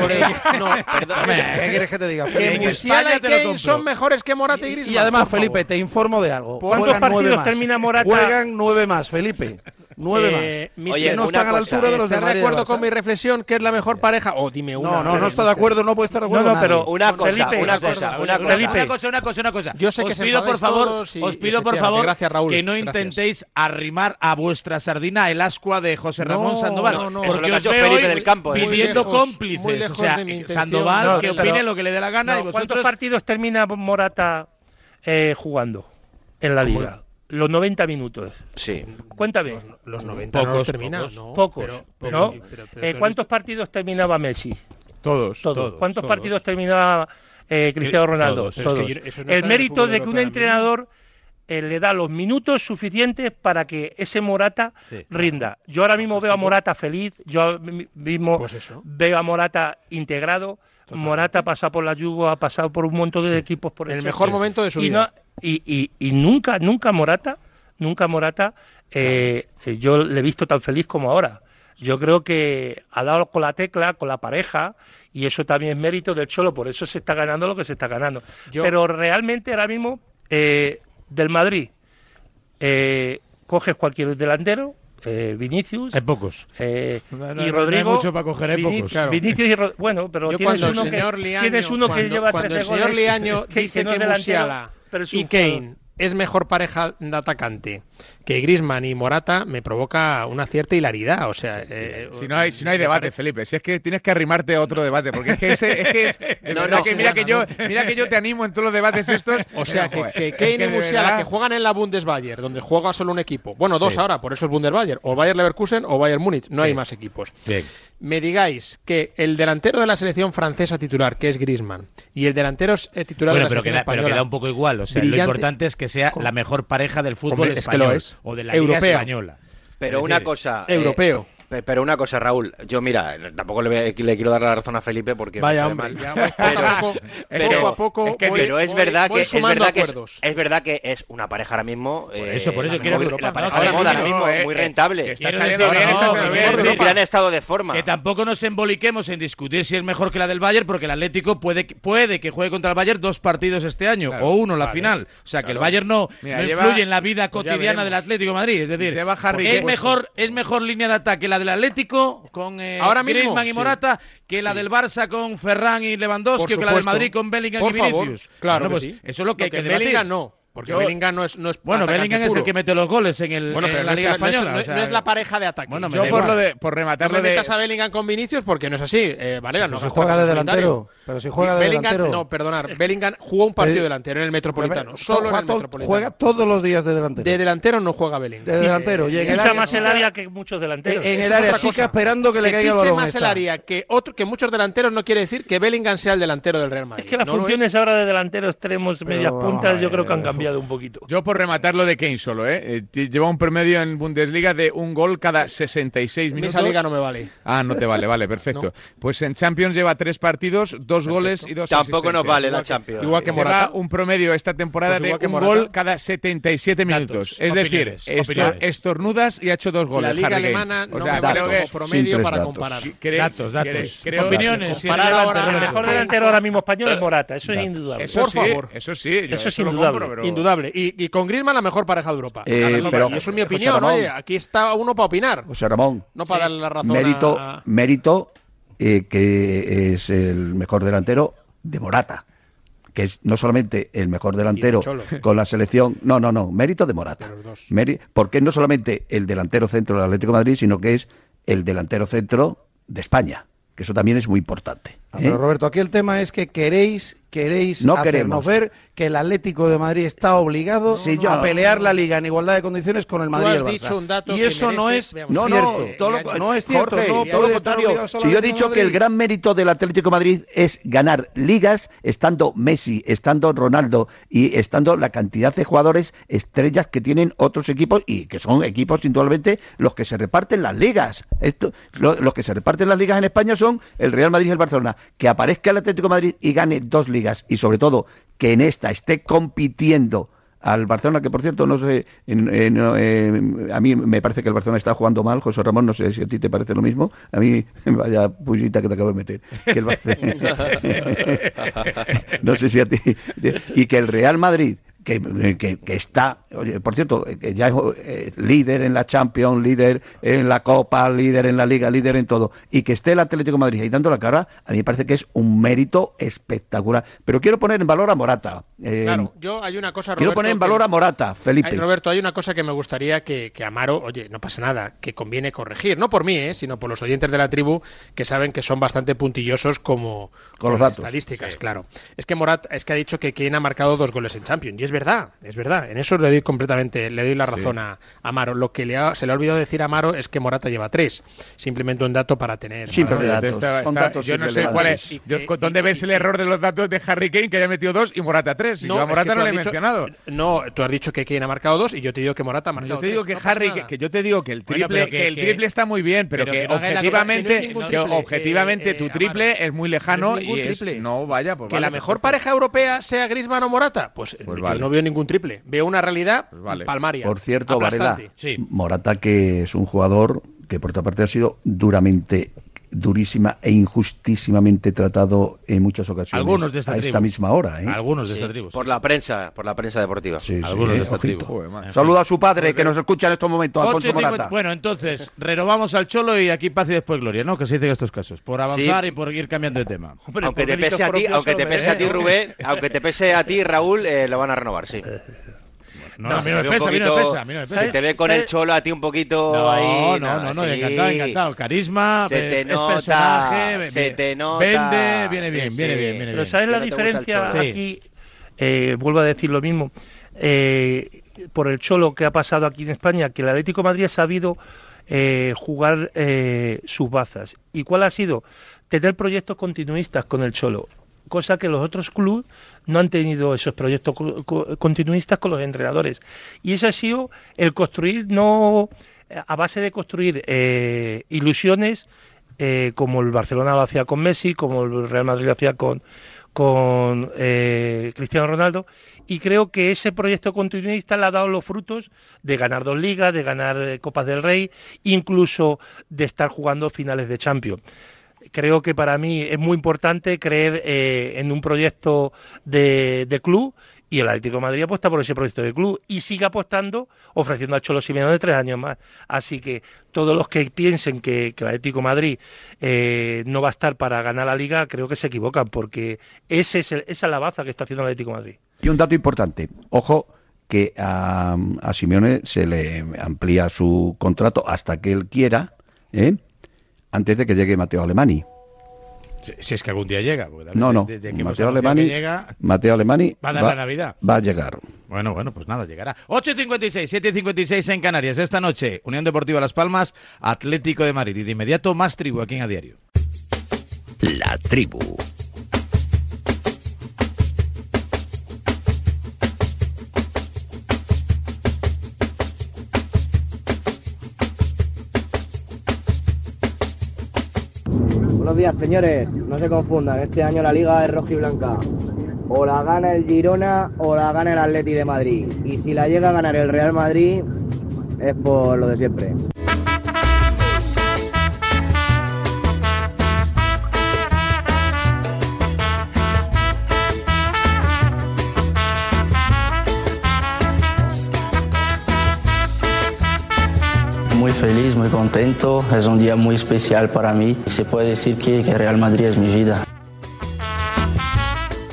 No, Hombre, ¿Qué quieres que te diga? que Musiala España y te lo Kane son mejores que Morata y Y, Griezmann. y además, por favor. Felipe, te informo de algo. ¿Cuántos Juegan nueve partidos más. termina Morata? Juegan nueve más, Felipe. Nueve Eh, más. Oye, no están a la cosa, altura de los ¿Estás de de acuerdo con mi reflexión que es la mejor pareja? O dime una. No, no, no está de acuerdo, no puede estar de No, acuerdo. no, nadie. pero Una cosa, Felipe, una cosa, Una cosa, Felipe. una cosa, una cosa, una cosa. Yo sé que os se pido por favor, todos y- os pido por favor gracias, Raúl, que no gracias. intentéis arrimar a vuestra sardina el ascua de José Ramón No, Sandoval. no, no. porque Eso es lo que os ha hecho veo Felipe del Campo, ¿eh? Viviendo Muy lejos, cómplices. o sea. Sandoval, No, que opine lo que le dé la gana No, y ¿Cuántos partidos termina Morata eh, jugando en la liga? Los 90 minutos. Sí. Cuéntame. Los 90 no Pocos, los termina. pocos. no, Pocos, pero- pero- ¿no? pero- pero- Eh, ¿Cuántos partidos terminaba Messi? Todos. Todos. Todos, ¿Cuántos todos. partidos terminaba eh, Cristiano Todos. Ronaldo? Pero es que Todos. yo- no el mérito de que un entrenador eh, le da los minutos suficientes para que ese Morata Sí, rinda. Yo ahora mismo veo a Morata feliz, yo mismo Pues eso. veo a Morata integrado. Morata ha pasado por la Juve, ha pasado por un montón de equipos por El mejor momento de su y vida. Y, y- y nunca, nunca Morata, nunca Morata, eh, eh, yo le he visto tan feliz como ahora. Yo creo que ha dado con la tecla, con la pareja, y eso también es mérito del Cholo, por eso se está ganando lo que se está ganando. Yo- Pero realmente ahora mismo, eh, del Madrid, eh, coges cualquier delantero, eh, Vinicius, Hay pocos. eh, No, no, y no hay Rodrigo. mucho para coger, hay Vinici- pocos. Claro. Vinicius y Ro- bueno, pero Yo tienes cuando el uno, señor que, Liaño, tienes uno que cuando, lleva cuando el 13 señor goles, Liaño que- dice no que, es delantero, Musiala pero es y jugador. Kane es mejor pareja de atacante que Grisman y Morata me provoca una cierta hilaridad. O sea, eh, Si no hay, si no hay me debate, parece- Felipe, si es que tienes que arrimarte a otro debate, porque es que ese, es que es, (laughs) No, no, que mira no, que no, yo, mira que yo te animo en todos los debates estos. (laughs) O sea, pero, que, que es Kane que y Musiala, verdad- que juegan en la Bundesbayer, donde juega solo un equipo. Bueno, dos Sí. ahora, por eso es Bundesbayer. O Bayer Leverkusen o Bayern Múnich. No hay más equipos. Bien. Me digáis que el delantero de la selección francesa titular, que es Griezmann, y el delantero eh, titular Bueno, de la pero selección queda, pero española, queda un poco igual. O sea, lo importante es que sea la mejor pareja del fútbol Hombre, es que español lo es. O de la Liga Europeo. española. Pero Es una decir, cosa. eh, Europeo. Pe- pero una cosa, Raúl. Yo, mira, tampoco le, voy- le quiero dar la razón a Felipe porque. Vaya hombre, mal. ya voy (laughs) poco, pero- poco a poco es que- voy- pero es verdad voy que es verdad que es, es verdad que es una pareja ahora mismo Por eso, por eso la quiero la pareja ahora de moda ahora mismo, eh, muy eh, rentable está saliendo bien, está gran estado de forma Que tampoco nos emboliquemos en discutir si es mejor que la del Bayern, porque el Atlético puede, puede que juegue contra el Bayern dos partidos este año, Claro. o uno la Vale. final. O sea, que el Claro. Bayern no, Mira, no lleva- influye en la vida pues cotidiana del. Atlético de Madrid. Es decir, es mejor, es mejor línea de ataque la del Atlético con eh, Ahora mismo, y sí. Morata que la Sí. del Barça con Ferran y Lewandowski, que la del. Madrid con Bellingham Por y favor, Vinicius. claro Bueno, que pues sí. Eso es lo que hay que debatir. Bellingham no, porque Yo- Bellingham no es, no es Bueno, Bellingham es el puro. que mete los goles en, el, Bueno, en pero la no es, Liga no es- Española. no es- o sea, no es la pareja de ataque. Bueno, me Yo por lo de por No rematarlo me de metas a Bellingham con Vinicius porque no es así. Eh, Valera, no Pero si juega de delantero. Pero si juega de Bellingham, delantero. No, perdonar. Bellingham jugó un partido Eh, delantero en el Metropolitano. Solo en el Metropolitano. Juega todos los días de delantero. De delantero no juega Bellingham. de delantero. Y en el más el chica- área que muchos delanteros. en el área chica esperando que le caiga el balón. más el área que, muchos delanteros no quiere decir que Bellingham sea el delantero del Real Madrid. Es que las No funciones es. ahora de delanteros extremos, medias puntas, yo creo que han ver, cambiado un poquito. Yo por rematar lo de Kane solo, ¿eh? Eh, Lleva un promedio en Bundesliga de un gol cada 66 En minutos. esa liga no me vale. Ah, no te vale, vale, (laughs) perfecto. No. Pues en Champions lleva tres partidos, dos goles y dos tampoco nos vale la Igual que- Champions igual que Lleva Morata. un promedio esta temporada Pues de que un Morata. gol cada 77 minutos. Datos, es decir, opiniones, esto- opiniones. estornudas y ha hecho dos goles. La liga Harry Kane. alemana O no sea, me vale creo como que- promedio para datos. comparar. ¿crees- Datos, datos. creo- Opiniones. Comparar ahora- El mejor delantero ahora mismo español es Morata, eso es indudable. Eso Por sí, favor. Eso sí, yo Eso es lo indudable. compro, pero- Indudable. Y, y con Griezmann la mejor pareja de Europa. Eh, pero- y eso es mi opinión. Ramón. Oye, aquí está uno para opinar. José Ramón, No para darle la razón mérito, a... mérito eh, que es el mejor delantero de Morata, que es no solamente el mejor delantero con la selección, no, no, no, mérito de Morata. De los dos. Meri- porque es no solamente el delantero centro del Atlético de Madrid, sino que es el delantero centro de España, que eso también es muy importante. Ah, ¿eh? Pero Roberto, aquí el tema es que queréis, queréis No hacernos queremos. ver que el Atlético de Madrid está obligado Sí, yo- a pelear la liga en igualdad de condiciones con el Tú Madrid has y el Barça. dicho un dato y que eso no es veamos. No, cierto. no, todo lo, no es cierto, Jorge, no todo contrario. Si yo he dicho que el gran mérito del Atlético de Madrid es ganar ligas estando Messi, estando Ronaldo y estando la cantidad de jugadores estrellas que tienen otros equipos y que son equipos indudablemente los que se reparten las ligas. Esto, lo- los que se reparten las ligas en España son el Real Madrid y el Barcelona. Que aparezca el Atlético de Madrid y gane dos ligas y sobre todo que en esta esté compitiendo al Barcelona, que por cierto, no sé, en- en- eh, a mí me parece que el Barcelona está jugando mal, José Ramón, no sé si a ti te parece lo mismo, a mí, (laughs) vaya pullita que te acabo de meter, que el Barce- (laughs) (laughs) no sé si a ti, y que el Real Madrid, que, que, que está, oye, por cierto, que ya es eh, líder en la Champions, líder en la Copa, líder en la Liga, líder en todo, y que esté el Atlético de Madrid ahí dando la cara, a mí me parece que es un mérito espectacular. Pero quiero poner en valor a Morata. eh, Claro, yo hay una cosa, Quiero Roberto, poner en que- valor a Morata, Felipe. Roberto, hay una cosa que me gustaría que, que Amaro, oye, no pasa nada, que conviene corregir, no por mí, ¿eh? sino por los oyentes de la tribu que saben que son bastante puntillosos como Con los las datos. estadísticas, claro. Es que Morat, es que ha dicho que quien ha marcado dos goles en Champions, y es verdad, es verdad, en eso le doy completamente, le doy la razón a Amaro. Lo que le ha- se le ha olvidado decir a Amaro es que Morata lleva tres, simplemente un dato para tener. Para- datos, Está- son datos yo no sé cuál es. Y yo- ¿Dónde y- ves y- el error de los datos de Harry Kane, que haya metido dos y Morata tres? Y yo a es Morata que no le he dicho- mencionado. No, tú has dicho que Kane ha marcado dos y yo te digo que Morata ha marcado Yo te digo tres, que no Harry, que, que yo te digo que el triple, pero que- que, el que- triple está muy bien, pero, pero que, no objetivamente, no objetivamente eh, tu eh, triple es muy lejano No y no vaya, que la mejor pareja europea sea Griezmann o Morata, pues, Pues vale. No veo ningún triple. Veo una realidad Pues vale. palmaria. Por cierto, Varela. Sí. Morata que es un jugador que por otra parte ha sido duramente, durísima e injustísimamente tratado en muchas ocasiones Algunos de esta a tribu. esta misma hora. ¿eh? Algunos de Sí, esta tribu. sí. por la prensa, por la prensa deportiva. Sí, sí, Algunos eh, de esta tribu. Joder. Saluda a su padre que nos escucha en estos momentos, Alfonso Morata. Bueno, entonces, renovamos al Cholo y aquí paz y después gloria, ¿no? Que se dice en estos casos. Por avanzar Sí. y por ir cambiando de tema. Hombre, aunque te pese a ti, aunque te pese a ti, ¿eh? Rubén, aunque te pese a ti, Raúl, eh, lo van a renovar, sí. (laughs) No, No, a mí se no te me pesa, a mí no me poquito- pesa, a mí no me Se pesa. te ve con el cholo a ti un poquito No, ahí. no, no, no, sí. encantado, encantado. Carisma, Se te es nota, personaje, se te nota. Vende, viene Sí, bien, sí. viene bien, viene Pero bien. ¿sabes la diferencia aquí? Eh, vuelvo a decir lo mismo. Eh, por el cholo que ha pasado aquí en España, que el Atlético de Madrid ha sabido eh, jugar eh, sus bazas. ¿Y cuál ha sido? Tener proyectos continuistas con el cholo. Cosa que los otros clubes no han tenido esos proyectos co- co- continuistas con los entrenadores. Y ese ha sido el construir, no a base de construir eh, ilusiones, eh, como el Barcelona lo hacía con Messi, como el Real Madrid lo hacía con, con eh, Cristiano Ronaldo y creo que ese proyecto continuista le ha dado los frutos de ganar dos ligas, de ganar eh, Copas del Rey, incluso de estar jugando finales de Champions. Creo que para mí es muy importante creer eh, en un proyecto de, de club y el Atlético Madrid apuesta por ese proyecto de club y sigue apostando ofreciendo al Cholo Simeone tres años más. Así que todos los que piensen que, el Atlético Madrid eh, no va a estar para ganar la liga, creo que se equivocan porque ese es el- esa es la baza que está haciendo el Atlético Madrid. Y un dato importante, ojo que a, a Simeone se le amplía su contrato hasta que él quiera, ¿eh? Antes de que llegue Mateo Alemani. Si, si es que algún día llega. No, no, desde que hemos Mateo Alemani, que llega, Mateo Alemani va a dar la Navidad. va a llegar. Bueno, bueno, pues nada, llegará. 8.56, 7.56 en Canarias. Esta noche, Unión Deportiva Las Palmas, Atlético de Madrid. Y de inmediato, más tribu aquí en A Diario. La tribu. Buenos días, señores. No se confundan, este año la liga es roja y blanca. O la gana el Girona o la gana el Atleti de Madrid. Y si la llega a ganar el Real Madrid, es por lo de siempre. Muy feliz, muy contento. Es un día muy especial para mí. Se puede decir que, que Real Madrid es mi vida.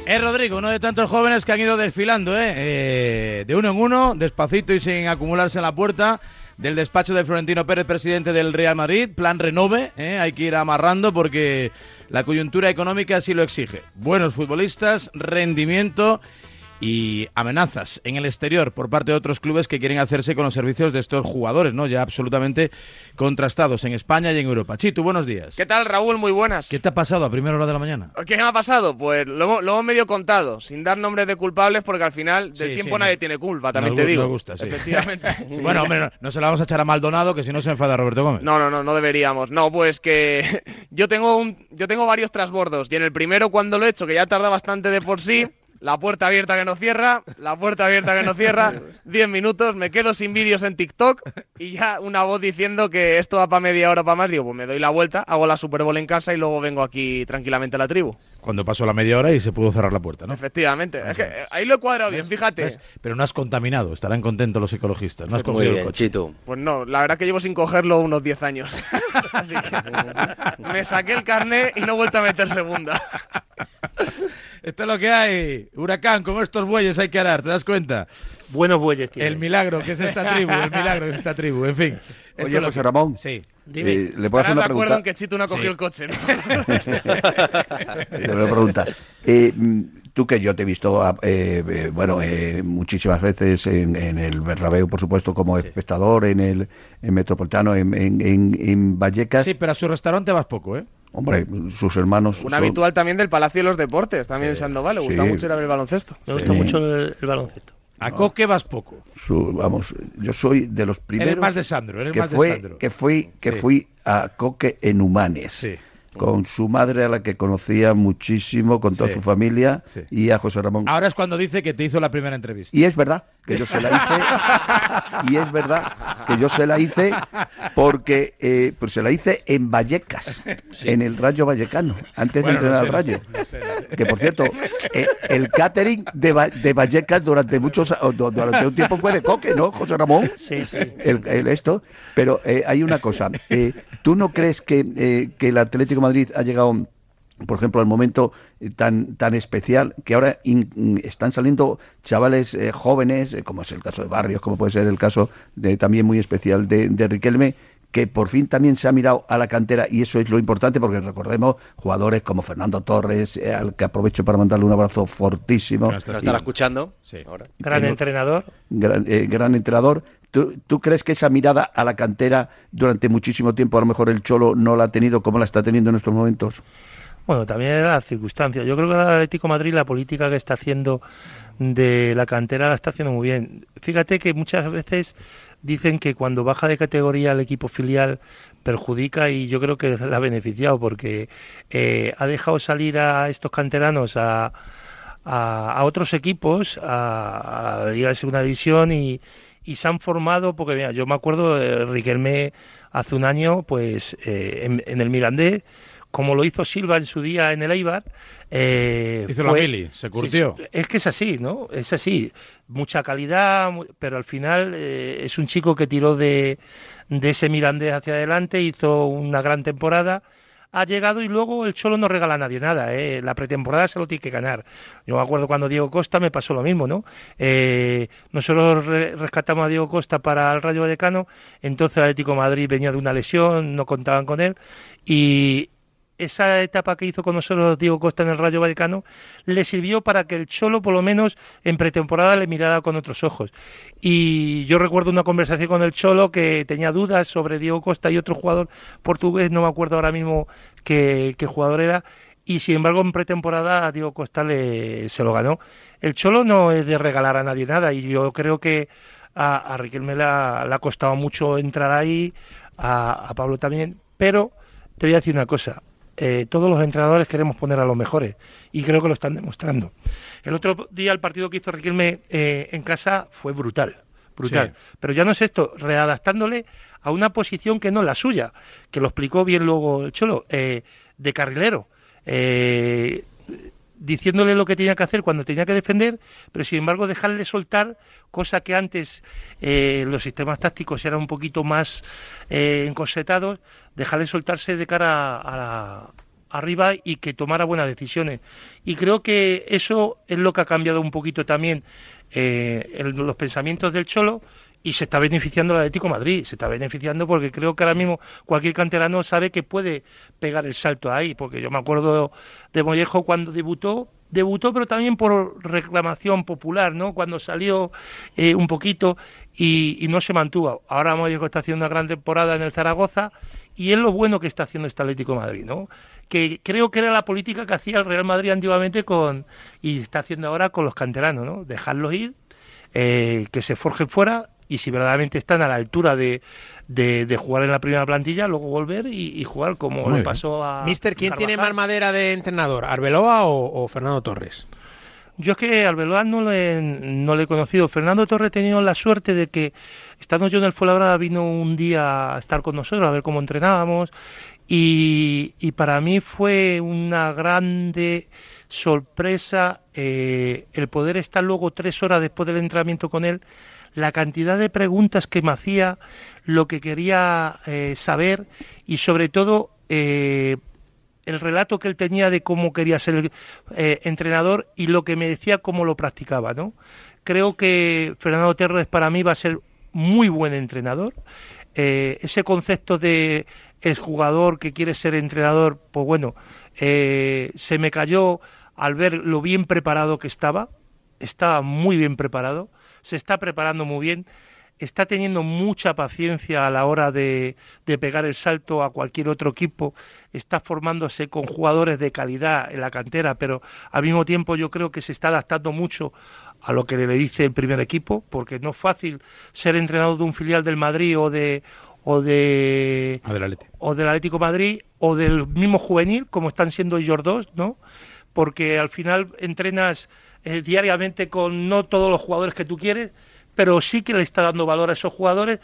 Es Rodrigo, uno de tantos jóvenes que han ido desfilando, ¿eh? Eh, de uno en uno, despacito y sin acumularse en la puerta del despacho de Florentino Pérez, presidente del Real Madrid. Plan renove, ¿eh? hay que ir amarrando porque la coyuntura económica así lo exige. Buenos futbolistas, rendimiento y amenazas en el exterior por parte de otros clubes que quieren hacerse con los servicios de estos jugadores, ¿no? Ya absolutamente contrastados en España y en Europa. Chitu, buenos días. ¿Qué tal, Raúl? Muy buenas. ¿Qué te ha pasado a primera hora de la mañana? ¿Qué me ha pasado? Pues lo, hemos- lo hemos medio contado, sin dar nombres de culpables, porque al final del Sí, tiempo sí, nadie tiene culpa, también Nos te digo. nos gusta, sí. Efectivamente. (laughs) Bueno, hombre, no, no se la vamos a echar a Maldonado, que si no se enfada Roberto Gómez. No, no, no, no deberíamos. No, pues que (laughs) yo tengo un, yo tengo varios trasbordos y en el primero cuando lo he hecho, que ya tarda bastante de por sí, la puerta abierta que no cierra, la puerta abierta que no cierra, (laughs) 10 minutos, me quedo sin vídeos en TikTok y ya una voz diciendo que esto va para media hora para más, digo, pues me doy la vuelta, hago la Super Bowl en casa y luego vengo aquí tranquilamente a la tribu. Cuando pasó la media hora y se pudo cerrar la puerta, ¿no? Efectivamente. Es que, eh, ahí lo he cuadrado bien, fíjate. ¿Ves? Pero no has contaminado, estarán contentos los ecologistas. No has Muy cogido el coche. Chito. Pues no, la verdad que llevo sin cogerlo unos 10 años. (laughs) Así que me saqué el carnet y no he vuelto a meter segunda. (laughs) Esto es lo que hay. Huracán, con estos bueyes hay que arar, ¿te das cuenta? Buenos bueyes El milagro que es esta tribu, el milagro que es esta tribu, en fin. Oye, José que- Ramón, Sí. Dime, eh, ¿le puedo hacer ¿estarás una de acuerdo pregunta? en que Chito no ha cogido Sí. el coche? ¿no? Te voy a preguntar. Eh, tú que yo te he visto, ah, eh, eh, bueno, eh, muchísimas veces en, en el Bernabéu, por supuesto, como espectador, en el en Metropolitano, en, en, en- en Vallecas. Sí, pero a su restaurante vas poco, ¿eh? Hombre, sus hermanos Un son- habitual también del Palacio de los Deportes, también en Sandoval. Le gusta Sí. mucho ir a ver el baloncesto. Me gusta Sí. mucho el, el baloncesto. A Coque vas poco. su- vamos, yo soy de los primeros Eres más de Sandro, eres que más de Sandro. que fui que Sí. fui a Coque en Humanes. Sí. Con su madre a la que conocía muchísimo, con toda Sí. su familia Sí. y a José Ramón. Ahora es cuando dice que te hizo la primera entrevista. Y es verdad que yo se la hice, y es verdad que yo se la hice porque eh, pues se la hice en Vallecas, en el Rayo Vallecano, antes Bueno, de entrenar no al Rayo. no sé, no sé. Que por cierto, eh, el catering de, Va- de Vallecas durante muchos durante un tiempo fue de coque, ¿no, José Ramón? Sí, sí. El, el esto, pero eh, hay una cosa. eh, ¿Tú no crees que, que el Atlético de Madrid ha llegado por ejemplo, el momento eh, tan, tan especial que ahora in- están saliendo chavales eh, jóvenes, eh, como es el caso de Barrios, como puede ser el caso de, también muy especial de, de Riquelme, que por fin también se ha mirado a la cantera y eso es lo importante porque recordemos jugadores como Fernando Torres, eh, al que aprovecho para mandarle un abrazo fortísimo. Lo estará escuchando. Ahora. Gran Tengo- entrenador. gran, eh, gran entrenador. ¿Tú, tú crees que esa mirada a la cantera durante muchísimo tiempo, a lo mejor el Cholo no la ha tenido como la está teniendo en estos momentos? Bueno, también era la circunstancia. Yo creo que el Atlético Madrid, la política que está haciendo de la cantera, la está haciendo muy bien. Fíjate que muchas veces dicen que cuando baja de categoría el equipo filial perjudica y yo creo que la ha beneficiado porque eh, ha dejado salir a estos canteranos a, otros equipos, a, la Liga de Segunda División y, y se han formado, porque mira, yo me acuerdo, eh, Riquelme hace un año, pues eh, en, en el Mirandés, como lo hizo Silva en su día en el Eibar. eh, Hizo la mili, se curtió. Sí, es que es así, ¿no? Es así. Mucha calidad, pero al final eh, es un chico que tiró de, de ese Mirandés hacia adelante, hizo una gran temporada. Ha llegado y luego el Cholo no regala a nadie nada, ¿eh? la pretemporada se lo tiene que ganar. Yo me acuerdo cuando Diego Costa me pasó lo mismo, ¿no? Eh, nosotros re- rescatamos a Diego Costa para el Rayo Vallecano, entonces el Atlético de Madrid venía de una lesión, no contaban con él, y esa etapa que hizo con nosotros Diego Costa en el Rayo Vallecano le sirvió para que el Cholo, por lo menos en pretemporada, le mirara con otros ojos. Y yo recuerdo una conversación con el Cholo que tenía dudas sobre Diego Costa y otro jugador portugués, no me acuerdo ahora mismo qué, qué jugador era, y sin embargo en pretemporada a Diego Costa le, se lo ganó. El Cholo no es de regalar a nadie nada, y yo creo que a, a Riquelme le ha, costado mucho entrar ahí, a, a Pablo también, pero te voy a decir una cosa, eh, todos los entrenadores queremos poner a los mejores y creo que lo están demostrando. El otro día el partido que hizo Riquelme eh, en casa fue brutal, brutal. Sí. Pero ya no es esto, readaptándole a una posición que no es la suya, que lo explicó bien luego el Cholo, eh, de carrilero. Diciéndole lo que tenía que hacer cuando tenía que defender, pero sin embargo dejarle soltar, cosa que antes eh, los sistemas tácticos eran un poquito más eh, encorsetados, dejarle soltarse de cara a, la- arriba y que tomara buenas decisiones. Y creo que eso es lo que ha cambiado un poquito también eh, los pensamientos del Cholo y se está beneficiando el Atlético Madrid, se está beneficiando porque creo que ahora mismo cualquier canterano sabe que puede pegar el salto ahí, porque yo me acuerdo de Mollejo cuando debutó, debutó pero también por reclamación popular, ¿no? Cuando salió eh, un poquito y, no se mantuvo. Ahora Mollejo está haciendo una gran temporada en el Zaragoza y es lo bueno que está haciendo este Atlético Madrid, ¿no? Que creo que era la política que hacía el Real Madrid antiguamente con y está haciendo ahora con los canteranos, ¿no? Dejarlos ir, eh, que se forjen fuera y si verdaderamente están a la altura de, de, de jugar en la primera plantilla, luego volver y, y jugar como Muy le bien. pasó a. Mister, ¿quién tiene más madera de entrenador? ¿Arbeloa o, o Fernando Torres? Yo es que Arbeloa no le, no le he conocido. Fernando Torres he tenido la suerte de que, estando yo en el Fuenlabrada, vino un día a estar con nosotros, a ver cómo entrenábamos. Y, y para mí fue una grande sorpresa eh, el poder estar luego tres horas después del entrenamiento con él, la cantidad de preguntas que me hacía, lo que quería eh, saber y sobre todo eh, el relato que él tenía de cómo quería ser eh, entrenador y lo que me decía cómo lo practicaba, ¿no? Creo que Fernando Torres para mí va a ser muy buen entrenador. Ese concepto de exjugador que quiere ser entrenador, pues bueno, se me cayó al ver lo bien preparado que estaba. Estaba muy bien preparado, se está preparando muy bien está teniendo mucha paciencia a la hora de, de, pegar el salto a cualquier otro equipo, está formándose con jugadores de calidad en la cantera, pero al mismo tiempo yo creo que se está adaptando mucho a lo que le dice el primer equipo, porque no es fácil ser entrenador de un filial del Madrid o de o de o del o del Atlético Madrid o del mismo juvenil, como están siendo ellos dos, ¿no? Porque al final entrenas eh, diariamente con no todos los jugadores que tú quieres, pero sí que le está dando valor a esos jugadores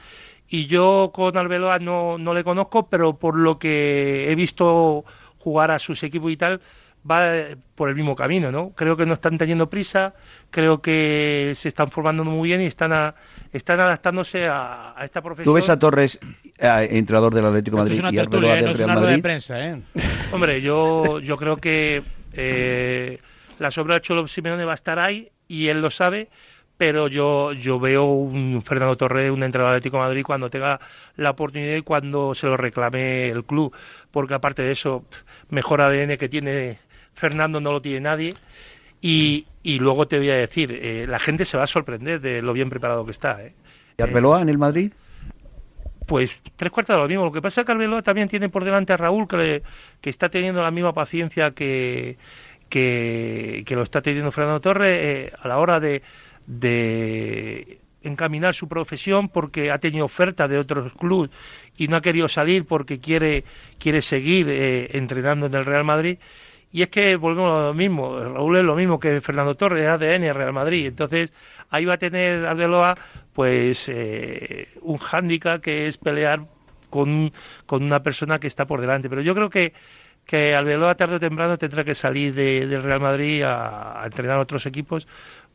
y yo con Arbeloa no, no le conozco, pero por lo que he visto jugar a sus equipos y tal, va eh, por el mismo camino, ¿no? Creo que no están teniendo prisa, creo que se están formando muy bien y están a- están adaptándose a, a esta profesión. ¿Tú ves a Torres, eh, entrenador del Atlético de Madrid, una y tertulia, Arbeloa no del es Real de Madrid? prensa, ¿eh? Hombre, yo, yo creo que eh, la sombra de Cholo Simeone va a estar ahí y él lo sabe, pero yo, yo veo un Fernando Torres, un entrenador Atlético de Madrid, cuando tenga la oportunidad y cuando se lo reclame el club, porque aparte de eso, mejor ADN que tiene Fernando no lo tiene nadie. Y, y luego te voy a decir, eh, la gente se va a sorprender de lo bien preparado que está. ¿eh? ¿Y Arbeloa en el Madrid? Pues tres cuartos de lo mismo. Lo que pasa es que Arbeloa también tiene por delante a Raúl, que, le- que está teniendo la misma paciencia que, que, lo está teniendo Fernando Torres eh, a la hora de, encaminar su profesión porque ha tenido oferta de otros clubes y no ha querido salir porque quiere, quiere seguir eh, entrenando en el Real Madrid. Y es que volvemos a lo mismo, Raúl es lo mismo que Fernando Torres, es ADN Real Madrid. Entonces ahí va a tener Arbeloa pues eh, un hándicap que es pelear con, con una persona que está por delante. Pero yo creo que, que Arbeloa tarde o temprano tendrá que salir de- del Real Madrid a, a entrenar a otros equipos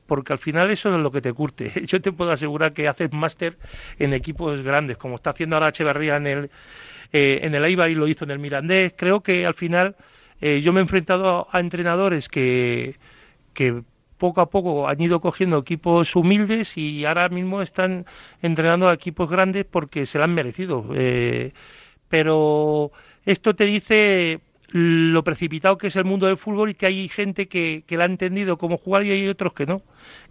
porque al final eso es lo que te curte. (laughs) Yo te puedo asegurar que haces máster en equipos grandes, como está haciendo ahora Echeverría en el, eh, en el Eibar y lo hizo en el Mirandés. Creo que al final eh, yo me he enfrentado a entrenadores que, que poco a poco han ido cogiendo equipos humildes y ahora mismo están entrenando a equipos grandes porque se lo han merecido. Eh, pero esto te dice lo precipitado que es el mundo del fútbol y que hay gente que, que la ha entendido cómo jugar y hay otros que no,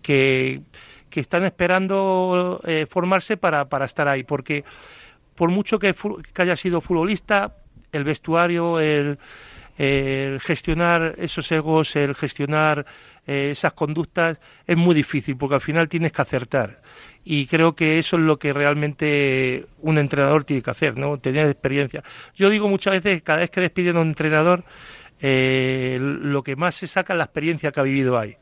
que, que están esperando eh, formarse para, para estar ahí, porque por mucho que, que haya sido futbolista, el vestuario, el, el gestionar esos egos, el gestionar eh, esas conductas es muy difícil porque al final tienes que acertar y creo que eso es lo que realmente un entrenador tiene que hacer, ¿no? Tener experiencia. Yo digo muchas veces, cada vez que despiden a un entrenador, eh, lo que más se saca es la experiencia que ha vivido ahí.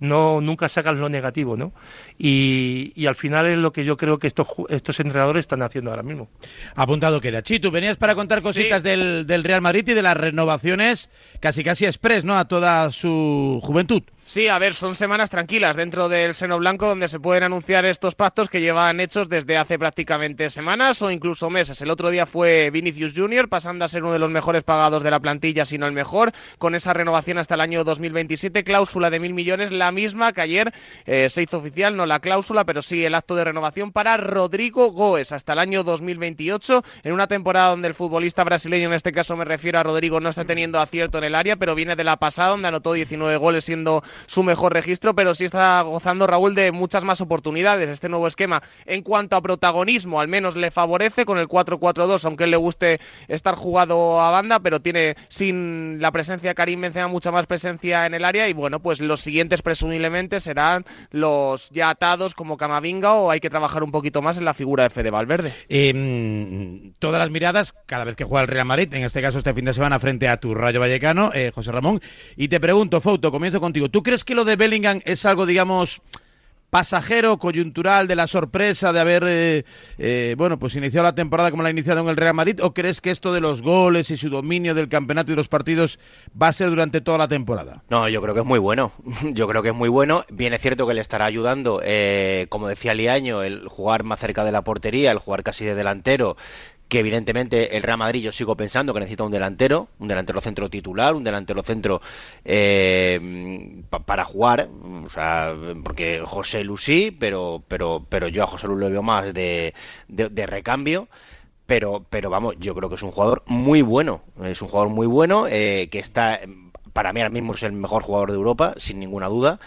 No, nunca sacan lo negativo, ¿no? Y, y al final es lo que yo creo que estos, ju- estos entrenadores están haciendo ahora mismo. Apuntado queda. Chitu, venías para contar cositas del, del Real Madrid y de las renovaciones casi casi express, ¿no? A toda su juventud. Sí, a ver, son semanas tranquilas dentro del seno blanco donde se pueden anunciar estos pactos que llevan hechos desde hace prácticamente semanas o incluso meses. El otro día fue Vinicius Junior, pasando a ser uno de los mejores pagados de la plantilla, si no el mejor, con esa renovación hasta el año 2027, cláusula de mil millones, la misma que ayer eh, se hizo oficial, no la cláusula, pero sí el acto de renovación para Rodrigo Goes hasta el año 2028, en una temporada donde el futbolista brasileño, en este caso me refiero a Rodrigo, no está teniendo acierto en el área, pero viene de la pasada, donde anotó 19 goles siendo su mejor registro, pero sí está gozando Raúl de muchas más oportunidades. Este nuevo esquema, en cuanto a protagonismo, al menos le favorece con el 4-4-2, aunque le guste estar jugado a banda, pero tiene sin la presencia de Karim Benzema mucha más presencia en el área y bueno, pues los siguientes presumiblemente serán los ya atados como Camavinga o hay que trabajar un poquito más en la figura de Fede Valverde. Eh, todas las miradas, cada vez que juega el Real Madrid, en este caso este fin de semana frente a tu Rayo Vallecano, eh, José Ramón. Y te pregunto, Fouto, comienzo contigo. ¿Tú crees que lo de Bellingham es algo, digamos, pasajero, coyuntural, de la sorpresa de haber, eh, eh, bueno, pues iniciado la temporada como la ha iniciado en el Real Madrid? ¿O crees que esto de los goles y su dominio del campeonato y los partidos va a ser durante toda la temporada? No, yo creo que es muy bueno. (laughs) Yo creo que es muy bueno. Bien cierto que le estará ayudando, eh, como decía Liaño, el jugar más cerca de la portería, el jugar casi de delantero. Que evidentemente el Real Madrid yo sigo pensando que necesita un delantero, un delantero centro titular, un delantero centro eh, pa- para jugar, o sea, porque José Lu sí, pero, pero, pero yo a José Lu lo veo más de, de- de recambio pero, pero vamos, yo creo que es un jugador muy bueno. Es un jugador muy bueno eh, que está, para mí ahora mismo es el mejor jugador de Europa, sin ninguna duda.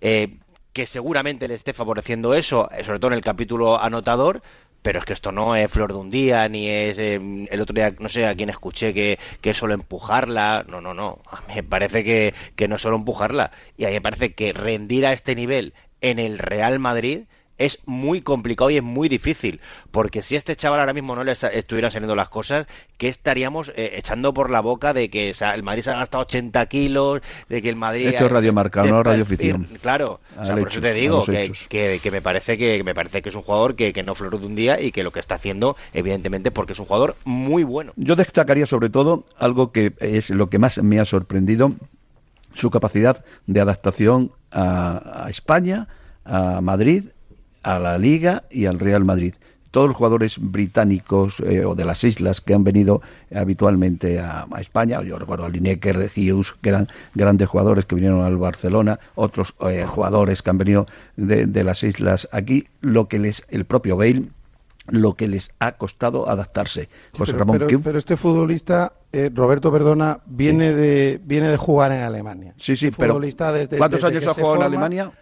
eh, que seguramente le esté favoreciendo eso, eh, sobre todo en el capítulo anotador. Pero es que esto no es flor de un día, ni es eh, el otro día, no sé a quién escuché que, que solo empujarla. No, no, no. A mí me parece que, que no es empujarla. Y a mí me parece que rendir a este nivel en el Real Madrid es muy complicado y es muy difícil. Porque si a este chaval ahora mismo no le estuvieran saliendo las cosas, ¿qué estaríamos eh, echando por la boca de que o sea, el Madrid se ha gastado 80 kilos, de que el Madrid... Esto es Radio Marca, no de- Radio Ficción. Claro, o sea, Al por eso te digo que, que me parece que me parece que es un jugador que, que no floró de un día y que lo que está haciendo, evidentemente, porque es un jugador muy bueno. Yo destacaría sobre todo algo que es lo que más me ha sorprendido su capacidad de adaptación a, a España, a Madrid, a la Liga y al Real Madrid todos los jugadores británicos eh, o de las islas que han venido habitualmente a, a España, yo recuerdo a Lineker, Hughes, que eran grandes jugadores que vinieron al Barcelona, otros eh, jugadores que han venido de, de, las islas aquí, lo que les, el propio Bale, lo que les ha costado adaptarse. José pero, Ramón, pero, pero, este futbolista, eh, Roberto Perdona, viene, sí. de, viene de jugar en Alemania. Sí, sí, pero desde, ¿cuántos desde años ha jugado en Alemania?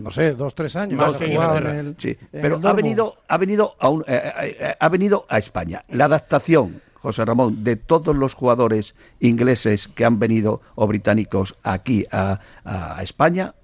No sé, dos, tres años. Dos, ha en el, sí. Pero ha venido, ha venido a un, eh, eh, ha venido a España. La adaptación, José Ramón, de todos los jugadores ingleses que han venido o británicos aquí a, a España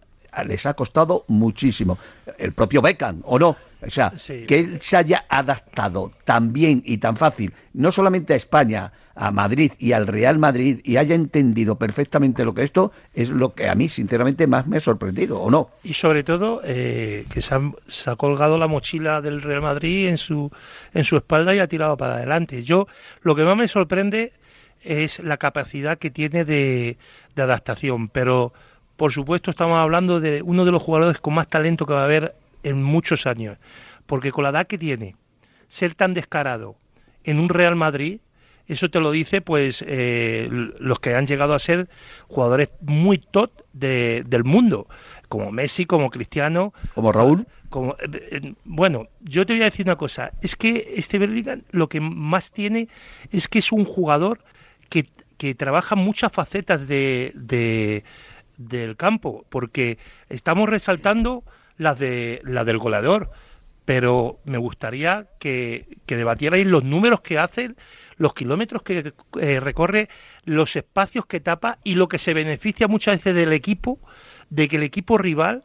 les ha costado muchísimo. El propio Beckham, ¿o no? O sea, sí. que él se haya adaptado tan bien y tan fácil, no solamente a España, a Madrid y al Real Madrid, y haya entendido perfectamente lo que esto es lo que a mí, sinceramente, más me ha sorprendido, ¿o no? Y sobre todo, eh, que se, han, se, ha colgado la mochila del Real Madrid en su, en su espalda y ha tirado para adelante. Yo, lo que más me sorprende es la capacidad que tiene de, de adaptación, pero por supuesto estamos hablando de uno de los jugadores con más talento que va a haber en muchos años, porque con la edad que tiene, ser tan descarado en un Real Madrid, eso te lo dice pues eh, los que han llegado a ser jugadores muy top de, del mundo, como Messi, como Cristiano, como Raúl. Como, eh, bueno, yo te voy a decir una cosa, es que este Bellingham lo que más tiene es que es un jugador que, que trabaja muchas facetas de, de del campo, porque estamos resaltando las de la del goleador, pero me gustaría que, que debatierais los números que hacen, los kilómetros que eh, recorre, los espacios que tapa y lo que se beneficia muchas veces del equipo, de que el equipo rival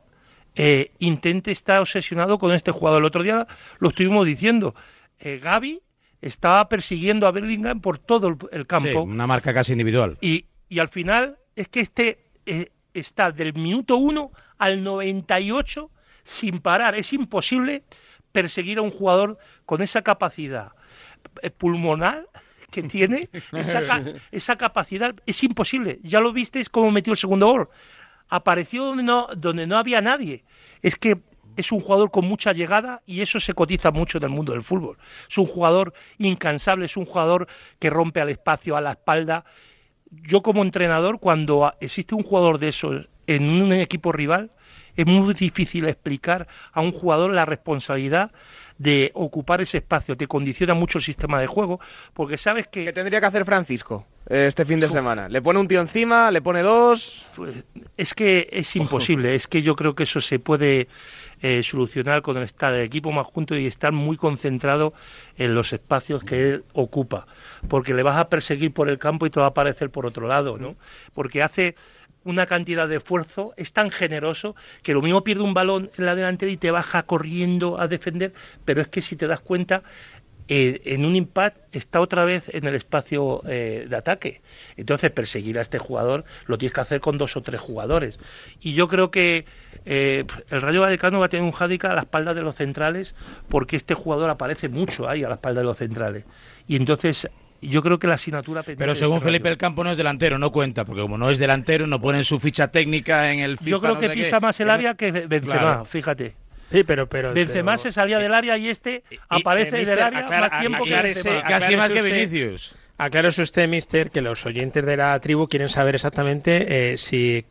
eh, intente estar obsesionado con este jugador. El otro día lo estuvimos diciendo, eh, Gaby estaba persiguiendo a Bellingham por todo el, el campo. Sí, una marca casi individual. Y, y al final es que este eh, está del minuto 1 al 98 sin parar. Es imposible perseguir a un jugador con esa capacidad eh, pulmonar que (laughs) tiene, esa, esa capacidad. Es imposible. Ya lo visteis cómo metió el segundo gol. Apareció donde no, donde no había nadie. Es que es un jugador con mucha llegada y eso se cotiza mucho en el mundo del fútbol. Es un jugador incansable, es un jugador que rompe al espacio, a la espalda. Yo como entrenador, cuando existe un jugador de esos en un equipo rival, es muy difícil explicar a un jugador la responsabilidad de ocupar ese espacio, te condiciona mucho el sistema de juego, porque sabes que... ¿Qué tendría que hacer Francisco este fin de semana? ¿Le pone un tío encima? ¿Le pone dos? Pues, es que es imposible, es que yo creo que eso se puede eh, solucionar con el estar el equipo más junto y estar muy concentrado en los espacios que él ocupa, porque le vas a perseguir por el campo y te va a aparecer por otro lado, ¿no? Porque hace una cantidad de esfuerzo, es tan generoso que lo mismo pierde un balón en la delantera y te baja corriendo a defender, pero es que si te das cuenta, eh, en un impact está otra vez en el espacio eh, de ataque. Entonces, perseguir a este jugador lo tienes que hacer con dos o tres jugadores. Y yo creo que eh, el Rayo Vallecano va a tener un Jádica a la espalda de los centrales porque este jugador aparece mucho ahí a la espalda de los centrales. Y entonces yo creo que la asignatura Pero según este Felipe el Campo no es delantero, no cuenta, porque como no es delantero, no ponen su ficha técnica en el FIFA, Yo creo no que pisa qué. más el área que Benzema, Claro. fíjate. Sí, pero, pero Benzema pero- se salía del área y este aparece eh, del mister, área aclara- más tiempo que aclárese- Benzema. Casi más que usted- Vinicius. Aclárese usted, mister, que los oyentes de la tribu quieren saber exactamente eh, si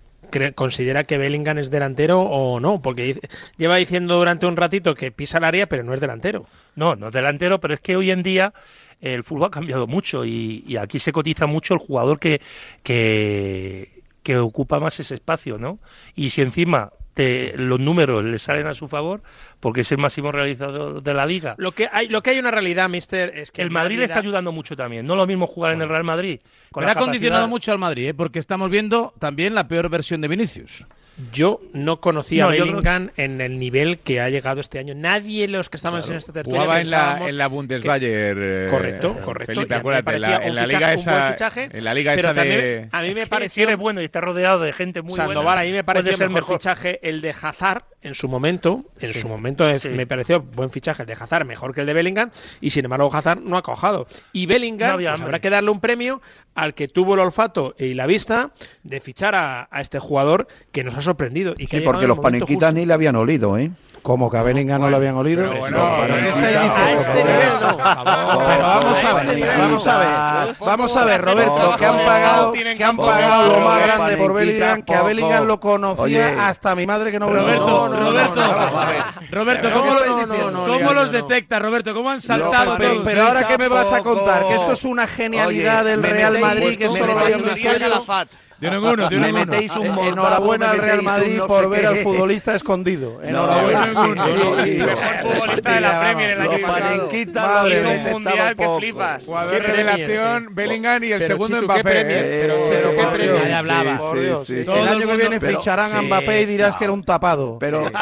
considera que Bellingham es delantero o no, porque dice- lleva diciendo durante un ratito que pisa el área, pero no es delantero. No, no es delantero, pero es que hoy en día el fútbol ha cambiado mucho y, y aquí se cotiza mucho el jugador que, que, que ocupa más ese espacio, ¿no? Y si encima te- los números le salen a su favor, porque es el máximo realizador de la liga. Lo que hay, lo que hay una realidad, mister, es que el Madrid le está ayudando mucho también. No lo mismo jugar en el Real Madrid. Con Pero la ha condicionado mucho al Madrid, ¿eh? porque estamos viendo también la peor versión de Vinicius. Yo no conocía a Bellingham en el nivel que ha llegado este año. Nadie los que estaban en esta tertulia jugaba en la, en la correcto, eh, correcto. Felipe, acuérdate, la, en, la liga esa, fichaje, en la liga esa de... (laughs) a mí me pareció bueno y está rodeado de gente muy Sandoval, buena. a mí me pareció ser mejor, mejor, fichaje el de Hazard en su momento, en su momento me pareció buen fichaje el de Hazard, mejor que el de Bellingham y sin embargo Hazard no ha cojado. Y Bellingham pues habrá que darle un premio al que tuvo el olfato y la vista de fichar a, este jugador que nos ha sorprendido. Y porque los panenquitas ni le habían olido, ¿eh? Como que a Bellingham no, lo habían olido. Pero A este nivel. Este pero vamos a ver, vamos a ver. Vamos a ver, Roberto, que han pagado, que han pagado lo más grande por Bellingham, que a Bellingham lo conocía hasta mi madre que no veo. Roberto, Roberto, Roberto, ¿cómo los detecta, Roberto? ¿Cómo han saltado Pero ahora, ¿qué me vas a contar? Que esto es una genialidad del Real Madrid, que solo lo habían descubierto. De uno en uno, de en uno. Metéis un eh, mortado, Enhorabuena al Real Madrid no por ver qué. al futbolista escondido. (laughs) Enhorabuena. No, no, el mejor futbolista de la Premier el año pasado. Madre un mundial que flipas. Jugador revelación, Bellingham y el segundo Mbappé. Eh, pero qué premio. hablaba. El año que viene ficharán a Mbappé y dirás que era un tapado. Pero el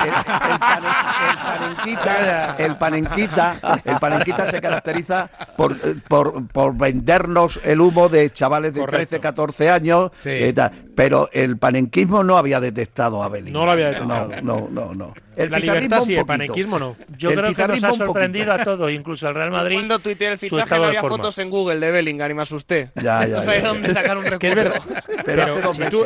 panenquita, el panenquita, el panenquita se caracteriza eh, por vendernos el humo de chavales de 13, 14 años. Pero el panenquismo no había detectado a Belín. No lo había detectado. No, no, no. no. La libertad sí, el panequismo no. Yo el creo que nos ha sorprendido a todos, incluso al Real Madrid. Cuando tuiteé el fichaje no había fotos en Google de Bellingham y me asusté. Ya, ya, (laughs) no sé dónde sacar un es que es verdad.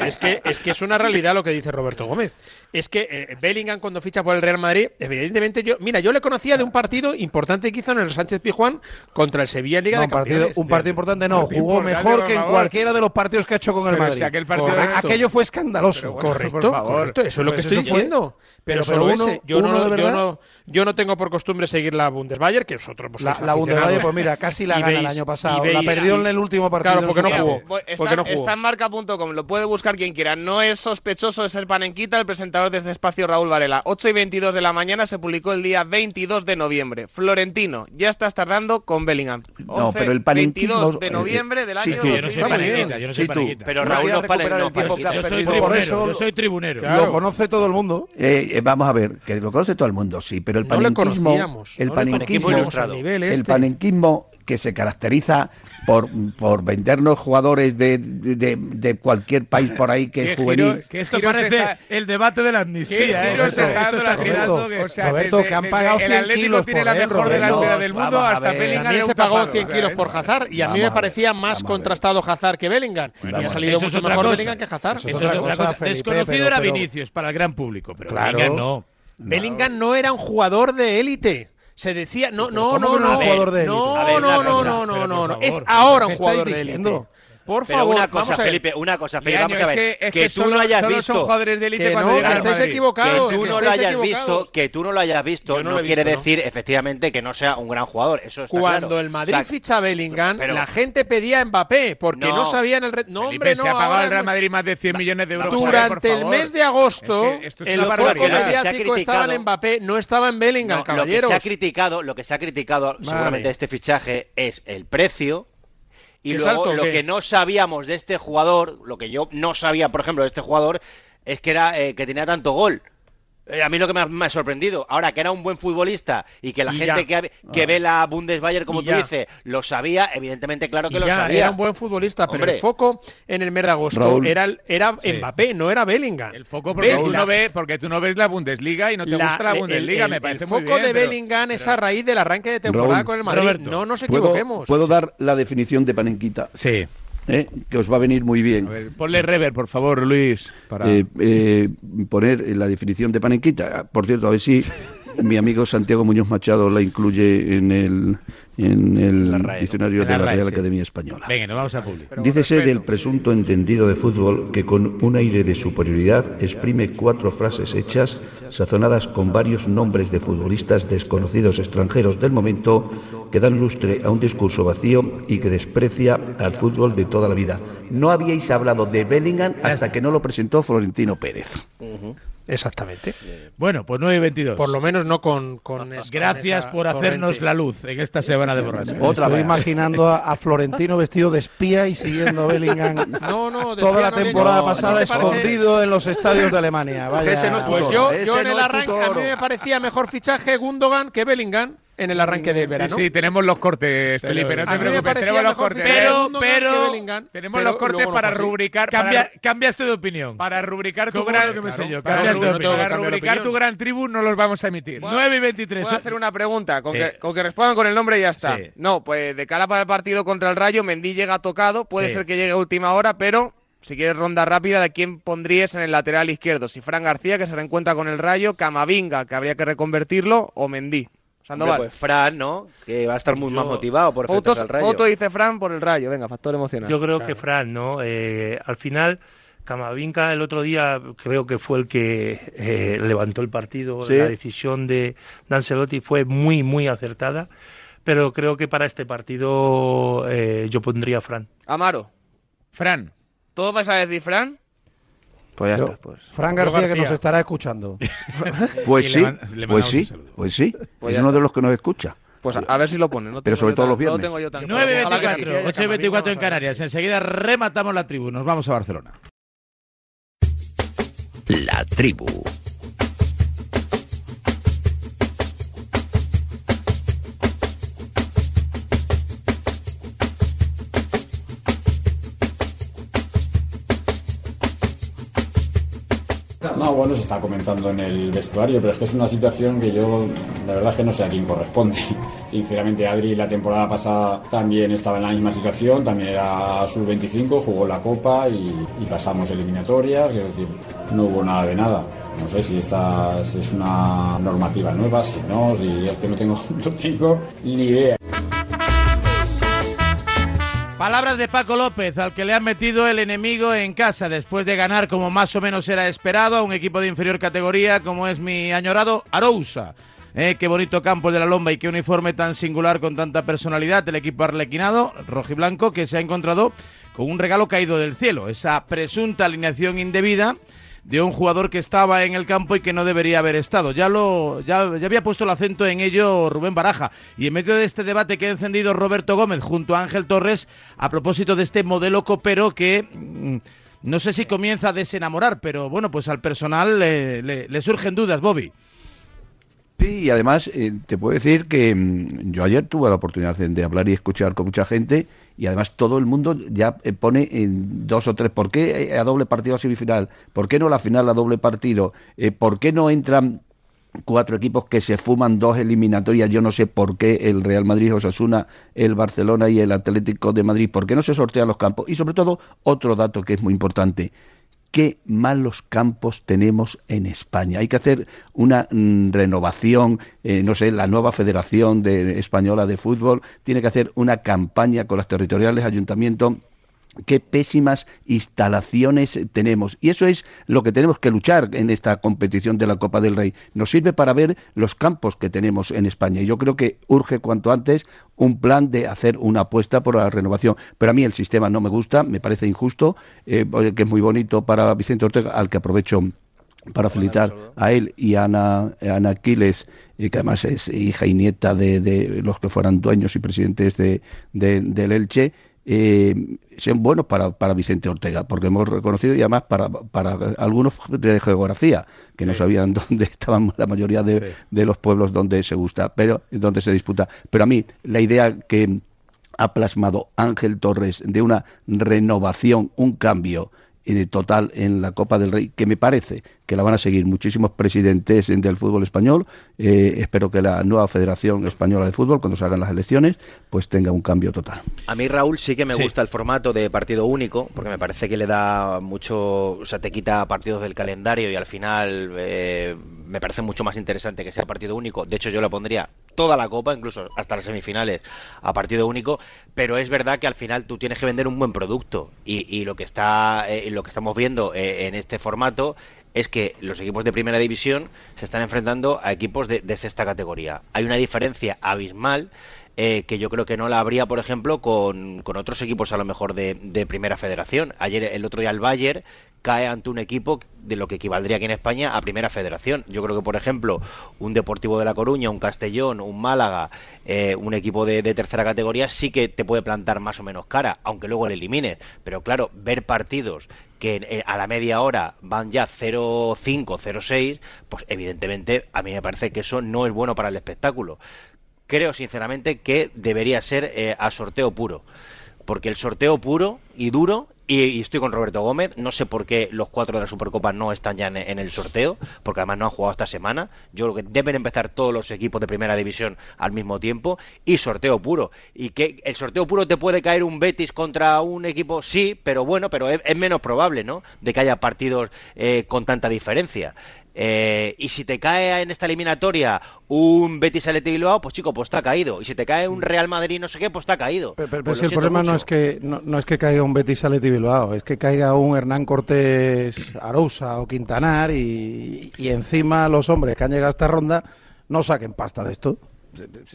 Es, que, es que es una realidad lo que dice Roberto Gómez. Es que eh, Bellingham cuando ficha por el Real Madrid, evidentemente yo... Mira, yo le conocía de un partido importante que hizo en el Sánchez Pijuán contra el Sevilla en Liga no, de Campeones. Partido, un partido importante no, jugó mejor que en cualquiera de los partidos que ha hecho con el Madrid. Aquel partido Aquello fue escandaloso. Correcto, correcto, eso es lo que pues estoy diciendo. Pero solo uno sé. Yo, uno no, yo, no, yo, no, tengo por costumbre seguir la Bundesbayer, que vosotros pues, La, la Bundesbayer, pues, pues mira, casi la gana veis, el año pasado. Veis, la perdió en el último partido. Claro, porque no jugó. Está, porque no jugó. está en marca.com, lo puede buscar quien quiera. No es sospechoso de ser panenquita el presentador de este espacio, Raúl Varela. 8 y 22 de la mañana se publicó el día 22 de noviembre. Florentino, ya estás tardando con Bellingham. 11, no, pero el panenquismo... 22 de noviembre del año... Sí, yo no soy panenquita, yo no soy panenquita. Pero Raúl no para el tiempo que ha perdido. Yo soy tribunero. Lo conoce todo el mundo. Eh, eh, vamos a ver, que lo conoce todo el mundo, sí, pero el panenquismo, no el, no panenquismo el, el este. panenquismo que se caracteriza por, por vendernos jugadores de, de, de cualquier país por ahí que es juvenil. que esto parece está... el debate de la amnistía. ¿eh? Roberto, que, han pagado 100 El Atlético kilos tiene por la mejor delantera del mundo hasta Bellingham. Se pagó 100 kilos por Hazard y a mí me parecía más contrastado Hazard que Bellingham. Y ha salido mucho mejor. Bellingham que Hazard. Desconocido era Vinicius para el gran público, pero. Bellingham no. Bellingham no era un jugador de élite. Se decía, no, no, no, no, no, no, no, no, no, no, es ahora un jugador de élite por Pero. Una cosa, vamos Felipe, una cosa, Felipe, a ver. Es que, es que, que, tú solo, no hayas visto. Son jugadores de que no, que estáis equivocados. Que tú no lo hayas visto, que tú no lo hayas visto, no, no, quiere decir, ¿no? efectivamente, que no sea un gran jugador. Eso está Cuando claro. el Madrid o sea, ficha a Bellingham, pero, la gente pedía a Mbappé, porque no, sabían el. Re... No, Felipe, hombre, no. Se ha pagado el Real Madrid más de 100 millones de euros. Durante el mes de agosto, el foco mediático estaba en Mbappé, no estaba en Bellingham, caballeros. Lo que se ha criticado, seguramente, este fichaje es el precio y luego lo que no sabíamos de este jugador, lo que yo no sabía, por ejemplo, de este jugador, es que era eh, que tenía tanto gol. Eh, a mí lo que me ha, sorprendido, ahora que era un buen futbolista y que la gente que, que ah. ve la Bundesbayer, como y tú dices, lo sabía, evidentemente, claro que y lo ya, sabía. Era un buen futbolista, pero el foco en el mes de agosto Raúl. era, era. Mbappé, no era Bellingham. El foco porque, Raúl, tú no ves, la Bundesliga y no te gusta la eh, Bundesliga, el, el, me parece El foco de Bellingham es a raíz del arranque de temporada con el Madrid. No nos equivoquemos. ¿puedo, ¿Puedo dar la definición de Panenquita? Sí eh, que os va a venir muy bien. A ver, ponle rever, por favor, Luis. Para... Eh, eh, poner la definición de panenquita. Ah, por cierto, a ver si mi amigo Santiago Muñoz Machado la incluye en el, en el diccionario de la Real Academia Española. Venga, nos vamos a publicar. Dícese del presunto entendido de fútbol que con un aire de superioridad exprime cuatro frases hechas, sazonadas con varios nombres de futbolistas desconocidos extranjeros del momento, que dan lustre a un discurso vacío y que desprecia al fútbol de toda la vida. No habíais hablado de Bellingham hasta que no lo presentó Florentino Pérez. Uh. Exactamente. Bueno, pues 9 y 22. Por lo menos no con. con (laughs) Gracias por hacernos la luz en esta semana de borrasca. Otra Estoy imaginando a, a, Florentino vestido de espía y siguiendo a Bellingham (laughs) no, no, toda la temporada no, pasada no escondido en los estadios de Alemania. Vaya. pues yo, yo en el arranque a mí me parecía mejor fichaje Gundogan que Bellingham en el arranque del verano. Sí, sí, tenemos los cortes, pero, Felipe, no te preocupes, tenemos los cortes. Pero, pero tenemos pero los cortes para rubricar. Cambia, para, cambiaste de opinión. Para rubricar tu gran, yo, para, para rubricar tu gran tribu no los vamos a emitir. 9 y 23. Puedo hacer una pregunta, con, sí. que, con que respondan con el nombre y ya está. Sí. No, pues de cara para el partido contra el Rayo, Mendy llega tocado, puede sí. ser que llegue a última hora, pero si quieres ronda rápida, ¿de quién pondrías en el lateral izquierdo? Si Fran García, que se reencuentra con el Rayo, Camavinga, que habría que reconvertirlo, o Mendy. Sandoval. Hombre, pues Fran, ¿no? Que va a estar muy Yo, más motivado por Fotos, al Rayo. Foto dice Fran por el Rayo. Venga, factor emocional. Yo creo claro. que Fran, ¿no? Eh, al final, Camavinga el otro día creo que fue el que eh, levantó el partido. Sí. La decisión de Dancelotti fue muy, muy acertada. Pero creo que para este partido eh, yo pondría a Fran. Amaro. Fran. ¿Todo vais a decir Fran? Pues ya Yo, está. Pues. Fran García, García, que nos estará escuchando. (laughs) Pues sí, pues sí, pues sí. Pues es ya uno está. de los que nos escucha. Pues a, ver si lo pone. No Pero sobre todo tan- los viernes. No tengo yo tan 9 y Ojalá que 24, sí. 8 y 24 en Canarias. Enseguida rematamos la tribu. Nos vamos a Barcelona. La tribu. No, bueno, se está comentando en el vestuario, pero es que es una situación que yo, la verdad es que no sé a quién corresponde. (laughs) Sinceramente, Adri la temporada pasada también estaba en la misma situación, también era sub-25, jugó la Copa y, pasamos eliminatorias, quiero decir, no hubo nada de nada. No sé si esta es una normativa nueva, si no, si es que no tengo, (laughs) no tengo ni idea. Palabras de Paco López, al que le han metido el enemigo en casa después de ganar como más o menos era esperado a un equipo de inferior categoría como es mi añorado Arousa. Eh, qué bonito campo de la Lomba y qué uniforme tan singular con tanta personalidad el equipo arlequinado, rojiblanco, que se ha encontrado con un regalo caído del cielo, esa presunta alineación indebida de un jugador que estaba en el campo y que no debería haber estado. Ya lo ya, ya, había puesto el acento en ello Rubén Baraja y en medio de este debate que ha encendido Roberto Gómez junto a Ángel Torres a propósito de este modelo copero que mmm, no sé si comienza a desenamorar, pero bueno, pues al personal le, surgen dudas, Bobby. Sí, y además eh, te puedo decir que mmm, yo ayer tuve la oportunidad de, hablar y escuchar con mucha gente y además todo el mundo ya eh, pone en dos o tres, ¿por qué a doble partido a semifinal? ¿Por qué no la final a doble partido? Eh, ¿Por qué no entran cuatro equipos que se fuman dos eliminatorias? Yo no sé por qué el Real Madrid, Osasuna, el Barcelona y el Atlético de Madrid, ¿por qué no se sortean los campos? Y sobre todo, otro dato que es muy importante, qué malos campos tenemos en España. Hay que hacer una mm, renovación, eh, no sé, la nueva Federación de, Española de Fútbol tiene que hacer una campaña con las territoriales, ayuntamientos qué pésimas instalaciones tenemos. Y eso es lo que tenemos que luchar en esta competición de la Copa del Rey. Nos sirve para ver los campos que tenemos en España. Y yo creo que urge cuanto antes un plan de hacer una apuesta por la renovación. Pero a mí el sistema no me gusta, me parece injusto, eh, que es muy bonito para Vicente Ortega, al que aprovecho para felicitar a él y a Ana, a Ana Aquiles, que además es hija y nieta de, de los que fueran dueños y presidentes de, de, del Elche, eh, sean buenos para, para Vicente Ortega, porque hemos reconocido y además para, para algunos de geografía, que sí. no sabían (laughs) dónde estaban la mayoría de, sí. de, los pueblos donde se gusta, pero donde se disputa. Pero a mí, la idea que ha plasmado Ángel Torres de una renovación, un cambio eh, total en la Copa del Rey, que me parece que la van a seguir muchísimos presidentes del fútbol español. Eh, espero que la nueva Federación Española de Fútbol, cuando se hagan las elecciones, pues tenga un cambio total. A mí, Raúl, sí que me sí. gusta el formato de partido único, porque me parece que le da mucho, o sea, te quita partidos del calendario y al final eh, me parece mucho más interesante que sea partido único. De hecho, yo lo pondría toda la Copa, incluso hasta las semifinales, a partido único, pero es verdad que al final tú tienes que vender un buen producto y, lo que está, eh, lo que estamos viendo eh, en este formato es que los equipos de primera división se están enfrentando a equipos de, de sexta categoría. Hay una diferencia abismal eh, que yo creo que no la habría, por ejemplo, con, con otros equipos a lo mejor de, de Primera Federación. Ayer, el otro día, el Bayern cae ante un equipo de lo que equivaldría aquí en España a Primera Federación. Yo creo que, por ejemplo, un Deportivo de La Coruña, un Castellón, un Málaga, eh, un equipo de, de, tercera categoría sí que te puede plantar más o menos cara, aunque luego le elimines. Pero claro, ver partidos que eh, a la media hora van ya 0-5, 0-6, pues evidentemente a mí me parece que eso no es bueno para el espectáculo. Creo sinceramente que debería ser eh, a sorteo puro porque el sorteo puro y duro y, estoy con Roberto Gómez. No sé por qué los cuatro de la Supercopa no están ya en, el sorteo, porque además no han jugado esta semana. Yo creo que deben empezar todos los equipos de primera división al mismo tiempo. Y sorteo puro. Y que el sorteo puro te puede caer un Betis contra un equipo, sí, pero bueno, pero es, menos probable, ¿no? De que haya partidos eh, con tanta diferencia. Eh, y si te cae en esta eliminatoria un Betis Athletic Bilbao, pues chico, pues está caído. Y si te cae un Real Madrid no sé qué, pues está caído. Pero, pues el problema no es que no, es que caiga un Betis Athletic Bilbao, es que caiga un Hernán Cortés Arousa o Quintanar y, y encima los hombres que han llegado a esta ronda no saquen pasta de esto.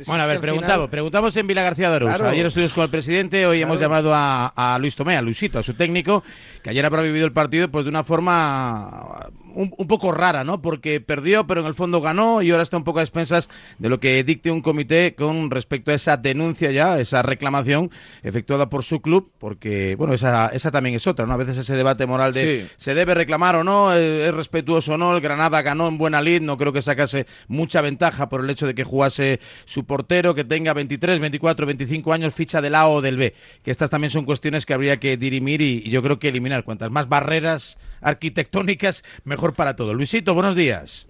Bueno, a ver, preguntamos, preguntamos en Vila García de Arousa. Ayer estuvimos con el presidente, hoy hemos llamado a, a, Luis Tomé, a Luisito, a su técnico, que ayer habrá vivido el partido pues de una forma un, poco rara, ¿no? Porque perdió, pero en el fondo ganó y ahora está un poco a expensas de lo que dicte un comité con respecto a esa denuncia ya, esa reclamación efectuada por su club, porque, bueno, esa, esa también es otra, ¿no? A veces ese debate moral de se debe reclamar o no, es respetuoso o no, el Granada ganó en buena lid, no creo que sacase mucha ventaja por el hecho de que jugase su portero, que tenga 23, 24, 25 años, ficha del A o del B, que estas también son cuestiones que habría que dirimir y, y yo creo que eliminar. Cuantas más barreras arquitectónicas, mejor para todo. Luisito, buenos días.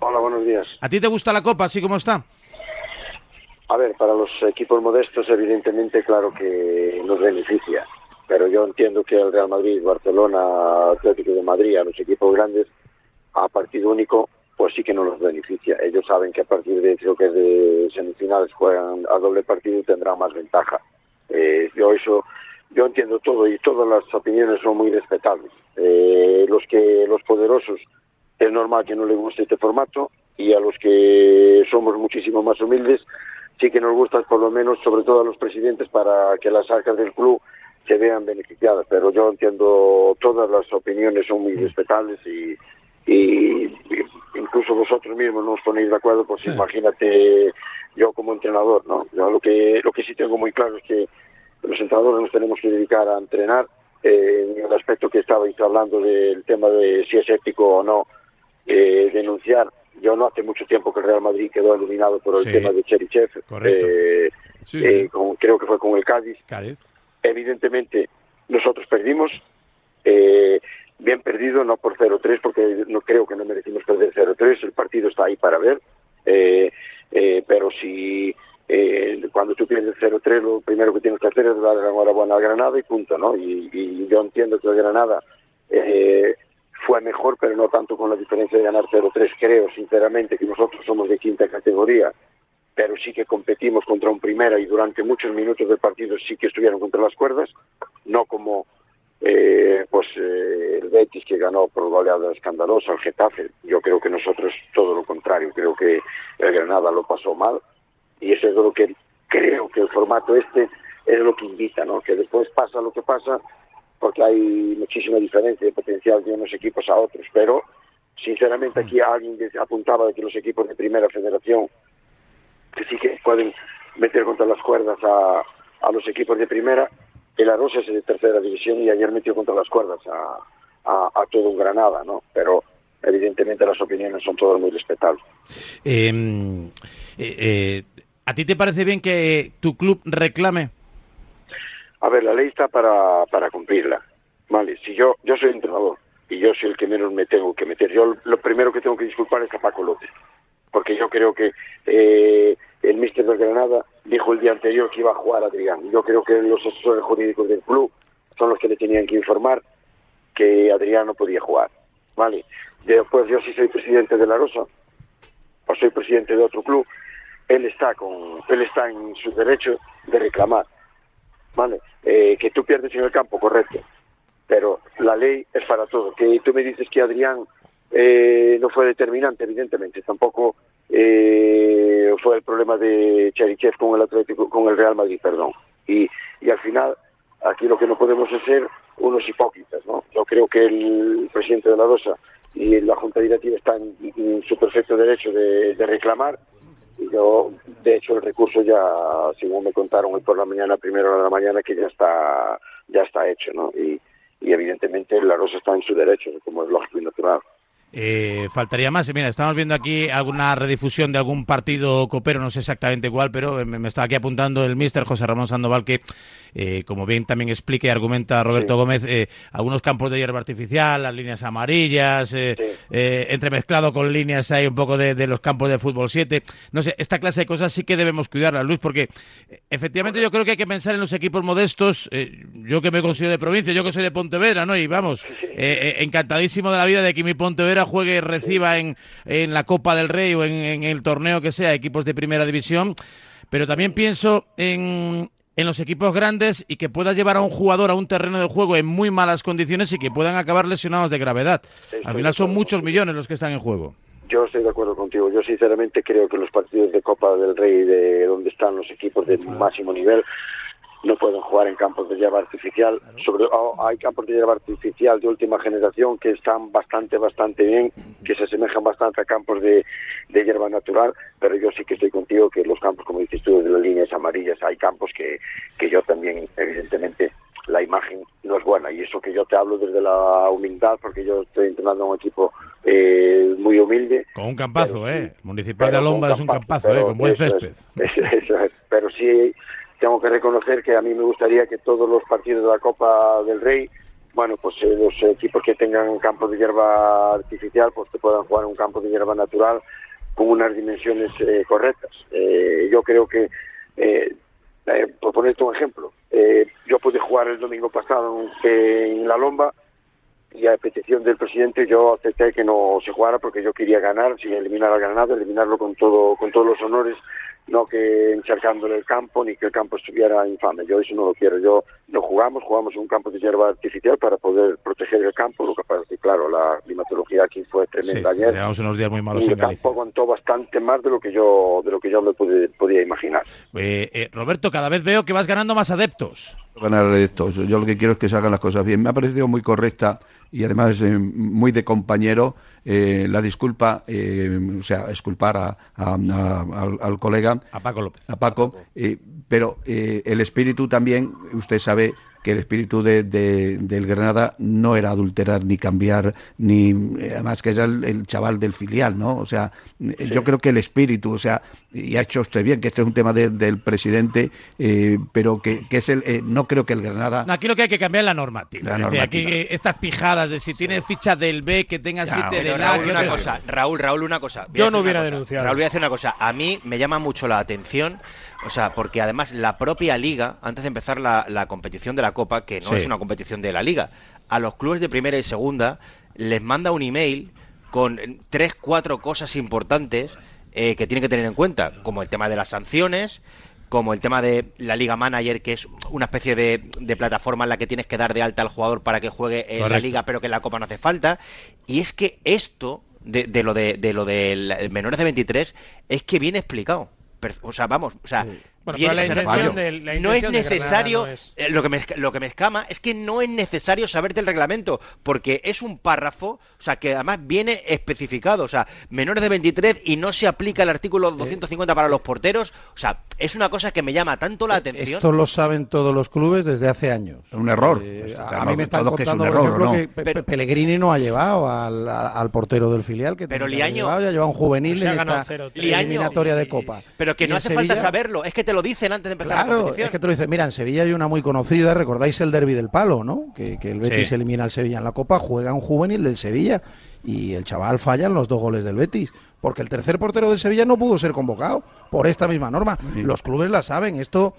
Hola, buenos días. ¿A ti te gusta la Copa así como está? A ver, para los equipos modestos, evidentemente, claro que nos beneficia. Pero yo entiendo que el Real Madrid, Barcelona, Atlético de Madrid, a los equipos grandes, a partido único, pues sí que no los beneficia. Ellos saben que a partir de, creo que de semifinales juegan a doble partido y tendrán más ventaja. Eh, yo eso yo entiendo todo y todas las opiniones son muy respetables. Eh, los que los poderosos es normal que no les guste este formato y a los que somos muchísimo más humildes sí que nos gusta por lo menos sobre todo a los presidentes para que las arcas del club se vean beneficiadas pero yo entiendo todas las opiniones son muy respetables y, y, incluso vosotros mismos no os ponéis de acuerdo pues imagínate yo como entrenador no yo lo que lo que sí tengo muy claro es que los entrenadores nos tenemos que dedicar a entrenar. Eh, en el aspecto que estabais hablando del tema de si es ético o no eh, denunciar, yo no hace mucho tiempo que el Real Madrid quedó eliminado por el tema de Cherichev, eh, eh creo que fue con el Cádiz. Cádiz. Evidentemente, nosotros perdimos, eh, bien perdido, no por 0-3, porque no creo que no merecimos perder 0-3, el partido está ahí para ver, pero si eh, cuando tú pierdes 0-3 lo primero que tienes que hacer es dar la enhorabuena a Granada y punto, ¿no? Y, yo entiendo que el Granada eh, fue mejor, pero no tanto con la diferencia de ganar 0-3. Creo, sinceramente, que nosotros somos de quinta categoría, pero sí que competimos contra un primera y durante muchos minutos del partido sí que estuvieron contra las cuerdas, no como eh, pues eh, el Betis que ganó por goleada escandalosa, el Getafe. Yo creo que nosotros todo lo contrario, creo que el Granada lo pasó mal y eso es lo que creo que el formato este es lo que invita, ¿no? Que después pasa lo que pasa, porque hay muchísima diferencia de potencial de unos equipos a otros, pero sinceramente aquí alguien apuntaba de que los equipos de primera federación que sí que pueden meter contra las cuerdas a, a los equipos de primera, el Arosa es de tercera división y ayer metió contra las cuerdas a, a, todo un Granada, ¿no? Pero evidentemente las opiniones son todas muy respetables. Em, eh, eh, ¿A ti te parece bien que tu club reclame? A ver, la ley está para, para cumplirla. Vale, si yo, yo soy entrenador y yo soy el que menos me tengo que meter, yo lo primero que tengo que disculpar es a Paco López, porque yo creo que eh, el míster de Granada dijo el día anterior que iba a jugar a Adrián. Yo creo que los asesores jurídicos del club son los que le tenían que informar que Adrián no podía jugar. Vale, después yo sí soy presidente de La Rosa, o soy presidente de otro club, él está con él está en su derecho de reclamar vale eh, que tú pierdes en el campo correcto pero la ley es para todo que tú me dices que Adrián eh, no fue determinante evidentemente tampoco eh, fue el problema de Cherichev con el Atlético, con el Real Madrid, perdón. Y, y al final, aquí lo que no podemos es ser unos hipócritas, ¿no? Yo creo que el presidente de la Rosa y la Junta Directiva están en su perfecto derecho de, reclamar. Y yo, de hecho, el recurso ya, según me contaron hoy por la mañana, primera hora de la mañana, que ya está, ya está hecho, ¿no? Y, y evidentemente la Rosa está en su derecho, como es lógico y natural. Eh, faltaría más. Mira, estamos viendo aquí alguna redifusión de algún partido copero, no sé exactamente cuál, pero me, me está aquí apuntando el mister José Ramón Sandoval que, eh, como bien también explica y argumenta Roberto Gómez, eh, algunos campos de hierba artificial, las líneas amarillas, eh, eh, entremezclado con líneas hay un poco de, de los campos de fútbol 7. No sé, esta clase de cosas sí que debemos cuidarlas, Luis, porque eh, efectivamente yo creo que hay que pensar en los equipos modestos. eh, yo que me considero de provincia, yo que soy de Pontevedra, ¿no? Y vamos, eh, eh, encantadísimo de la vida de que mi Pontevedra juegue y reciba en, en la Copa del Rey o en, en el torneo que sea equipos de primera división. Pero también pienso en, en los equipos grandes y que pueda llevar a un jugador a un terreno de juego en muy malas condiciones y que puedan acabar lesionados de gravedad. Al final son muchos millones los que están en juego. Yo estoy de acuerdo contigo. Yo sinceramente creo que los partidos de Copa del Rey, de donde están los equipos de máximo nivel, no pueden jugar en campos de hierba artificial. Sobre, oh, hay campos de hierba artificial de última generación que están bastante, bastante bien, que se asemejan bastante a campos de, de hierba natural, pero yo sí que estoy contigo que los campos, como dices tú, de las líneas amarillas, hay campos que, que yo también, evidentemente, la imagen no es buena. Y eso que yo te hablo desde la humildad, porque yo estoy entrenando a un equipo eh, muy humilde. Con un campazo, ¿eh? Municipal de Alomba es un campazo, ¿eh? pero Con buen eso es, césped. (laughs) eso es. Pero sí tengo que reconocer que a mí me gustaría que todos los partidos de la Copa del Rey, bueno, pues eh, los equipos que tengan campos de hierba artificial, pues que puedan jugar un campo de hierba natural con unas dimensiones eh, correctas. Eh, yo creo que, eh, por ponerte un ejemplo, yo pude jugar el domingo pasado en, La Lomba y a petición del presidente yo acepté que no se jugara porque yo quería ganar, sin eliminar a Granada, eliminarlo con todo con todos los honores, no que encharcándole el campo ni que el campo estuviera infame. Yo eso no lo quiero. Yo no jugamos, jugamos en un campo de hierba artificial para poder proteger el campo. Lo que pasa es que, claro, la climatología aquí fue Sí, tremenda ayer. llevamos unos días muy malos y en el Galicia. campo aguantó bastante más de lo que yo de lo que yo me pude- podía imaginar. Eh, eh, Roberto, cada vez veo que vas ganando más adeptos. ganar esto. Yo lo que quiero es que se hagan las cosas bien. Me ha parecido muy correcta y además eh, muy de compañero eh, la disculpa, eh, o sea, exculpar a, a- a- al, al colega. A Paco López. A Paco, eh, pero el espíritu también, usted sabe que el espíritu de, de- del Granada no era adulterar ni cambiar, ni eh, además que era el, el chaval del filial, ¿no? O sea, eh, yo creo que el espíritu, o sea, y ha hecho usted bien, que este es un tema de- del presidente, eh, pero que, que es el, eh, no creo que el Granada... No, aquí lo que hay que cambiar es la normativa. La decir, aquí eh, estas pijadas de si tienes ficha del B, que tengan siete del A. Raúl, una cosa, Raúl, Raúl, una cosa. Yo no hubiera denunciado. Raúl, voy a decir una cosa. A mí me llama mucho la atención, o sea, porque además la propia liga, antes de empezar la, la competición de la Copa, que no Sí. es una competición de la liga, a los clubes de primera y segunda les manda un email con tres, cuatro cosas importantes eh, que tienen que tener en cuenta, como el tema de las sanciones, como el tema de la Liga Manager, que es una especie de, de plataforma en la que tienes que dar de alta al jugador para que juegue en la liga, pero que en la Copa no hace falta. Y es que esto, de, de lo de, de lo del menores de 23, es que viene explicado. O sea, vamos, o sea, Bueno, pero la o sea, intención no- es necesario, no es- eh, lo, que me, lo que me escama es que no es necesario saberte el reglamento, porque es un párrafo, o sea, que además viene especificado, o sea, menores de 23 y no se aplica el artículo 250 para los porteros, o sea, es una cosa que me llama tanto la atención. Esto lo saben todos los clubes desde hace años. Es un error. Eh, Pues, a mí me están todo que es un contando, por error, ejemplo, ¿no? que Pe- Pe- Pellegrini no ha llevado al, al portero del filial, que Pero Liaño- llevado, ya lleva un juvenil ha en esta 0-3. eliminatoria de Copa. Pero que no hace falta saberlo, es que te lo dicen antes de empezar la Claro, competición. es que te lo dice. Mira, en Sevilla hay una muy conocida, recordáis el derby del palo, ¿no? Que, que el Betis Sí. elimina al Sevilla en la Copa, juega un juvenil del Sevilla y el chaval falla en los dos goles del Betis. Porque el tercer portero del Sevilla no pudo ser convocado por esta misma norma. Los clubes la saben. Esto,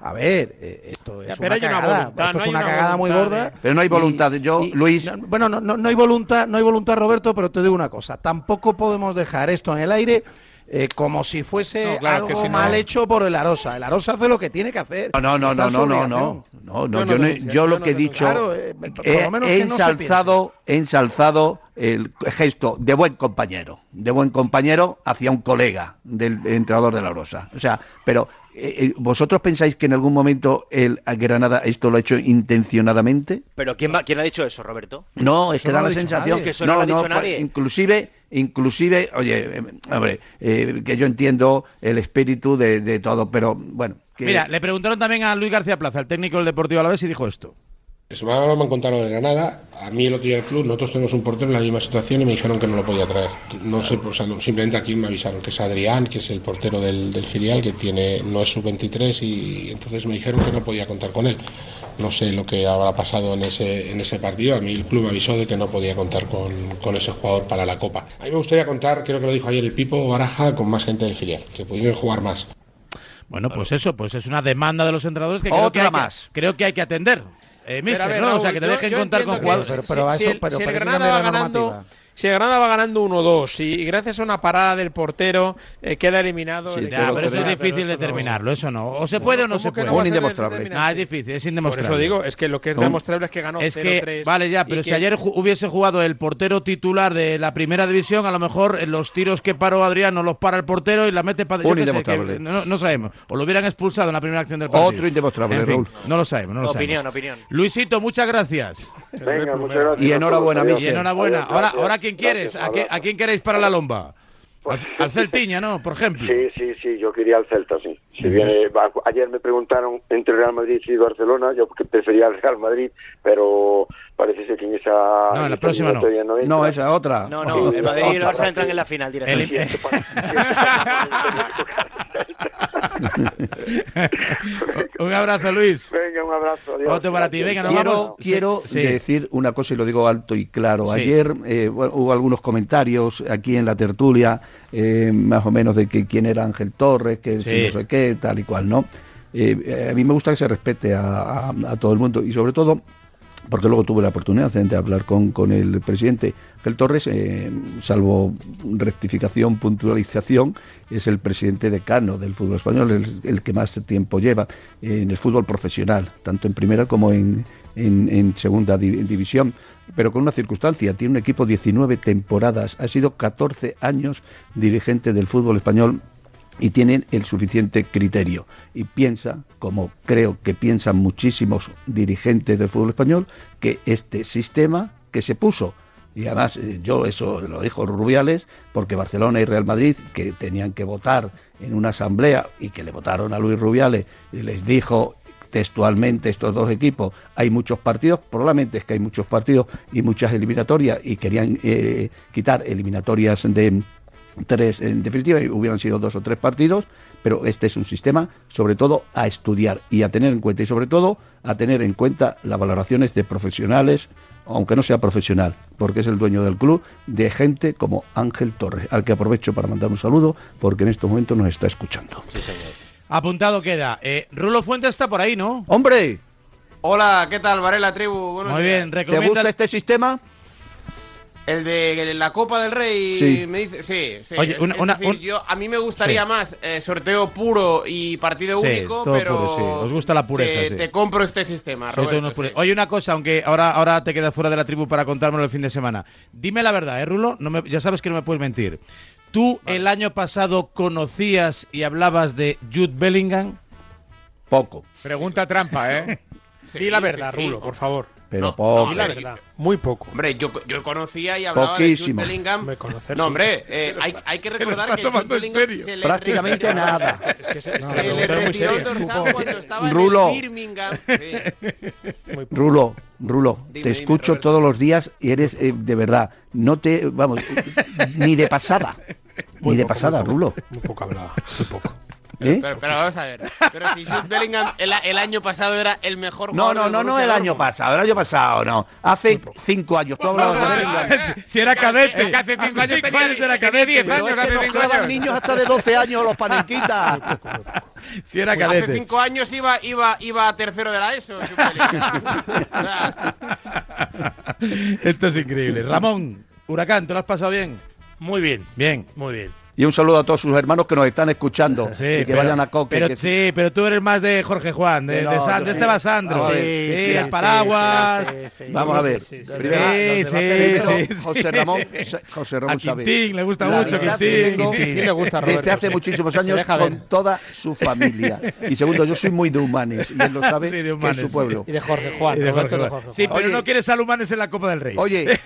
a ver, eh, esto es pero una cagada. voluntad, esto no es hay una una cagada muy voluntad gorda. Pero no hay voluntad. Yo, Y- Luis, no, bueno, no, no, no hay voluntad, no hay voluntad, Roberto, pero te digo una cosa. Tampoco podemos dejar esto en el aire eh, como si fuese No, claro, que algo si no- mal hecho por el Arosa. El Arosa hace lo que tiene que hacer. No, no, no, no, no, no, no. No, no, Yo lo que he dicho, Claro, eh, he, lo menos he ensalzado, he ensalzado el gesto de buen compañero, de buen compañero hacia un colega del entrenador de la Rosa. O sea, pero ¿vosotros pensáis que en algún momento el Granada esto lo ha hecho intencionadamente? Pero ¿quién, va- quién ha dicho eso, Roberto? No, es Eso que no da la sensación. Que eso no lo ha dicho nadie. Inclusive, inclusive, oye, eh, hombre, eh, que yo entiendo el espíritu de, de todo, pero bueno. que- Mira, le preguntaron también a Luis García Plaza, el técnico del Deportivo Alavés, y dijo esto. Se me han contado de Granada. A mí el otro día del club, nosotros tenemos un portero en la misma situación y me dijeron que no lo podía traer. No sé, o sea, no, simplemente aquí me avisaron que es Adrián, que es el portero del, del filial, que tiene no es sub-23 y entonces me dijeron que no podía contar con él. No sé lo que habrá pasado en ese, en ese partido. A mí el club me avisó de que no podía contar con, con ese jugador para la Copa. A mí me gustaría contar, creo que lo dijo ayer el Pipo Baraja, con más gente del filial, que pudieran jugar más. Bueno, pues eso, pues es una demanda de los entrenadores que creo Otra que hay que- más. creo que hay que atender. Eh, mister, a ver, ¿no? o sea, que te yo- dejen yo contar con jugadores. Pero- pero si eso- pero- si el pero Granada va la ganando, normativa. Si el Granada va ganando 1-2 y gracias a una parada del portero eh, queda eliminado. Sí, el Ya, pero eso es difícil determinarlo, eso no. O se puede o no ¿Cómo se puede. no indemostrable. Ah, es difícil, es Por indemostrable. eso digo, es que lo que es ¿Cómo? demostrable es que ganó Es 0-3. que, vale, ya, pero si que- ayer ju- hubiese jugado el portero titular de la primera división, a lo mejor en los tiros que paró Adrián no los para el portero y la mete para. Un sé, indemostrable. que no, no sabemos. O lo hubieran expulsado en la primera acción del partido. Otro indemostrable, En fin, Raúl. No lo sabemos, no lo Opinión, sabemos. opinión. Luisito, muchas gracias. Venga, muchas gracias. Y enhorabuena, Adiós. Y enhorabuena. Ahora, gracias. ¿Quién quieres? Gracias, ¿A, qué- a quién queréis para la lomba? Al, al Celtiña, ¿no? Por ejemplo. Sí, sí, sí, yo quería al Celta, sí. Si viene, ayer me preguntaron entre Real Madrid y Barcelona, yo prefería el Real Madrid, pero parece ser que en esa No, en la próxima no. no, entra. No, esa otra. No, no, el Madrid y el Otra, Barça entran en la final directamente. (laughs) (laughs) Un abrazo, Luis. Venga, un abrazo. Adiós. Otro para ti. Venga, nos Quiero, vamos. quiero Sí, decir una cosa y lo digo alto y claro. Sí. Ayer eh, bueno, hubo algunos comentarios aquí en la tertulia, eh, más o menos de que quién era Ángel Torres, que Sí. si no sé qué, tal y cual, ¿no? Eh, eh, a mí me gusta que se respete a, a- a todo el mundo y sobre todo porque luego tuve la oportunidad de hablar con, con el presidente Ángel Torres, eh, salvo rectificación, puntualización, es el presidente decano del fútbol español, el, el que más tiempo lleva en el fútbol profesional, tanto en primera como en, en- segunda di- división, pero con una circunstancia, tiene un equipo 19 temporadas, ha sido 14 años dirigente del fútbol español y tienen el suficiente criterio. Y piensa, como creo que piensan muchísimos dirigentes del fútbol español, que este sistema que se puso y además eh, yo eso lo dijo Rubiales porque Barcelona y Real Madrid que tenían que votar en una asamblea y que le votaron a Luis Rubiales y les dijo textualmente estos dos equipos hay muchos partidos probablemente es que hay muchos partidos y muchas eliminatorias y querían eh, quitar eliminatorias de tres en definitiva y hubieran sido dos o tres partidos pero este es un sistema sobre todo a estudiar y a tener en cuenta y sobre todo a tener en cuenta las valoraciones de profesionales aunque no sea profesional porque es el dueño del club de gente como Ángel Torres al que aprovecho para mandar un saludo porque en estos momentos nos está escuchando Apuntado queda. Eh, Rulo Fuentes está por ahí, ¿no? hombre Hola, ¿qué tal, Varela Tribu? Buenos Muy días. bien, ¿te gusta este sistema? El de la Copa del Rey, Sí. me dice, sí, sí. Oye, una- es una- decir, un- yo, a mí me gustaría Sí. más eh, sorteo puro y partido Sí, único, todo pero puro, sí. Os gusta la pureza, te, sí. te compro este sistema, Roberto. Oye, una cosa, aunque ahora, ahora te quedas fuera de la tribu para contármelo el fin de semana. Dime la verdad, ¿eh, Rulo? No me- ya sabes que no me puedes mentir. ¿Tú el año pasado conocías y hablabas de Jude Bellingham? Poco Pregunta trampa, ¿eh? (laughs) Sí, Di la sí, verdad, sí. Rulo, por favor. Pero No, poco Di la verdad. Muy poco. Hombre, yo, yo conocía y hablaba Poquísimo. de Jude Bellingham. Me conocer, no, hombre, (laughs) eh, hay, hay que recordar que Jude Bellingham se le prácticamente retiró- nada (laughs) Es que se, es que Se le retiró el dorsal cuando estaba Rulo. en el Birmingham. Sí. (laughs) Muy poco. Rulo, Rulo, Dime, te dime, escucho Roberto. todos los días y eres eh, de verdad, no te, vamos, ni de pasada, Muy ni de poco, pasada, muy poco. Rulo. Muy poco hablaba, muy poco. ¿Eh? Pero, pero vamos a ver. Pero si Jude Bellingham el, el año pasado era el mejor No, jugador no, no, no Borussia el año pasado, el año pasado no, hace cinco años, tú hablabas de Bellingham. (laughs) si era cadete. Hace cinco años tenía, años era cadete. 10 Pero años, es que hace nos cinco años. niños hasta de 12 años los panenquitas. (laughs) Si era Hace cadete. cinco años iba, iba, iba a tercero de la ESO. (laughs) Esto es increíble. Ramón, Huracán, ¿te lo has pasado bien? Muy bien, Bien. muy bien. Y un saludo a todos sus hermanos que nos están escuchando. (laughs) Sí, y que pero- vayan a Coque. Pero, que sí, pero tú eres más de Jorge Juan, de, No, de, San- de sí. Esteban Sandro. Vamos a Sí, ver. sí, Sí, el sí, paraguas. Vamos a ver. Sí, Primero, sí, sí, primero, sí, sí. José Ramón, José Ramón A. Quintín le gusta La mucho, Quintín. que tengo Quintín. Le gusta a Desde Roberto, hace sí. muchísimos años con ver. toda su familia. Y segundo, yo soy muy de Humanes y él lo sabe, (laughs) Sí, de que es Humanes, su pueblo. Y de Jorge Juan. De Roberto Jorge de Juan. Jorge Sí, Juan. pero no quieres a Lumanes en la Copa del Rey. Oye,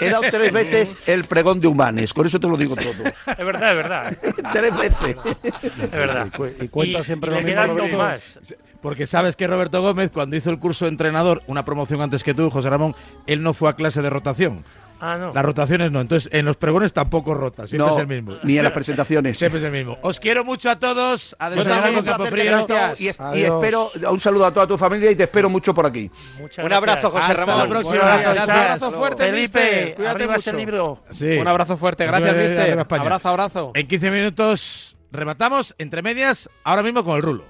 he dado tres (laughs) veces el pregón de Humanes, con eso te lo digo todo. Es verdad, es verdad. (laughs) tres veces. Es verdad. Y cuenta siempre y lo mismo, Roberto. más. Porque sabes que Roberto Gómez, cuando hizo el curso de entrenador, una promoción antes que tú, José Ramón, él no fue a clase de rotación. Ah, no. Las rotaciones no. Entonces, en los pregones tampoco rota, siempre No, es el mismo. ni en las presentaciones. Siempre es el mismo. Os quiero mucho a todos. A Pues desayunar también, con un Campo placer Frío. tenerte Y, y espero, un saludo a toda tu familia y te espero mucho por aquí. Muchas Un abrazo, gracias. José Hasta Ramón. la próxima. Un abrazo, Gracias. Un abrazo fuerte, Felipe, mister. Cuídate mucho. libro. Sí. Un abrazo fuerte. Gracias, Arriba, mister. Abrazo, abrazo. En 15 minutos rematamos entre medias, ahora mismo con el rulo.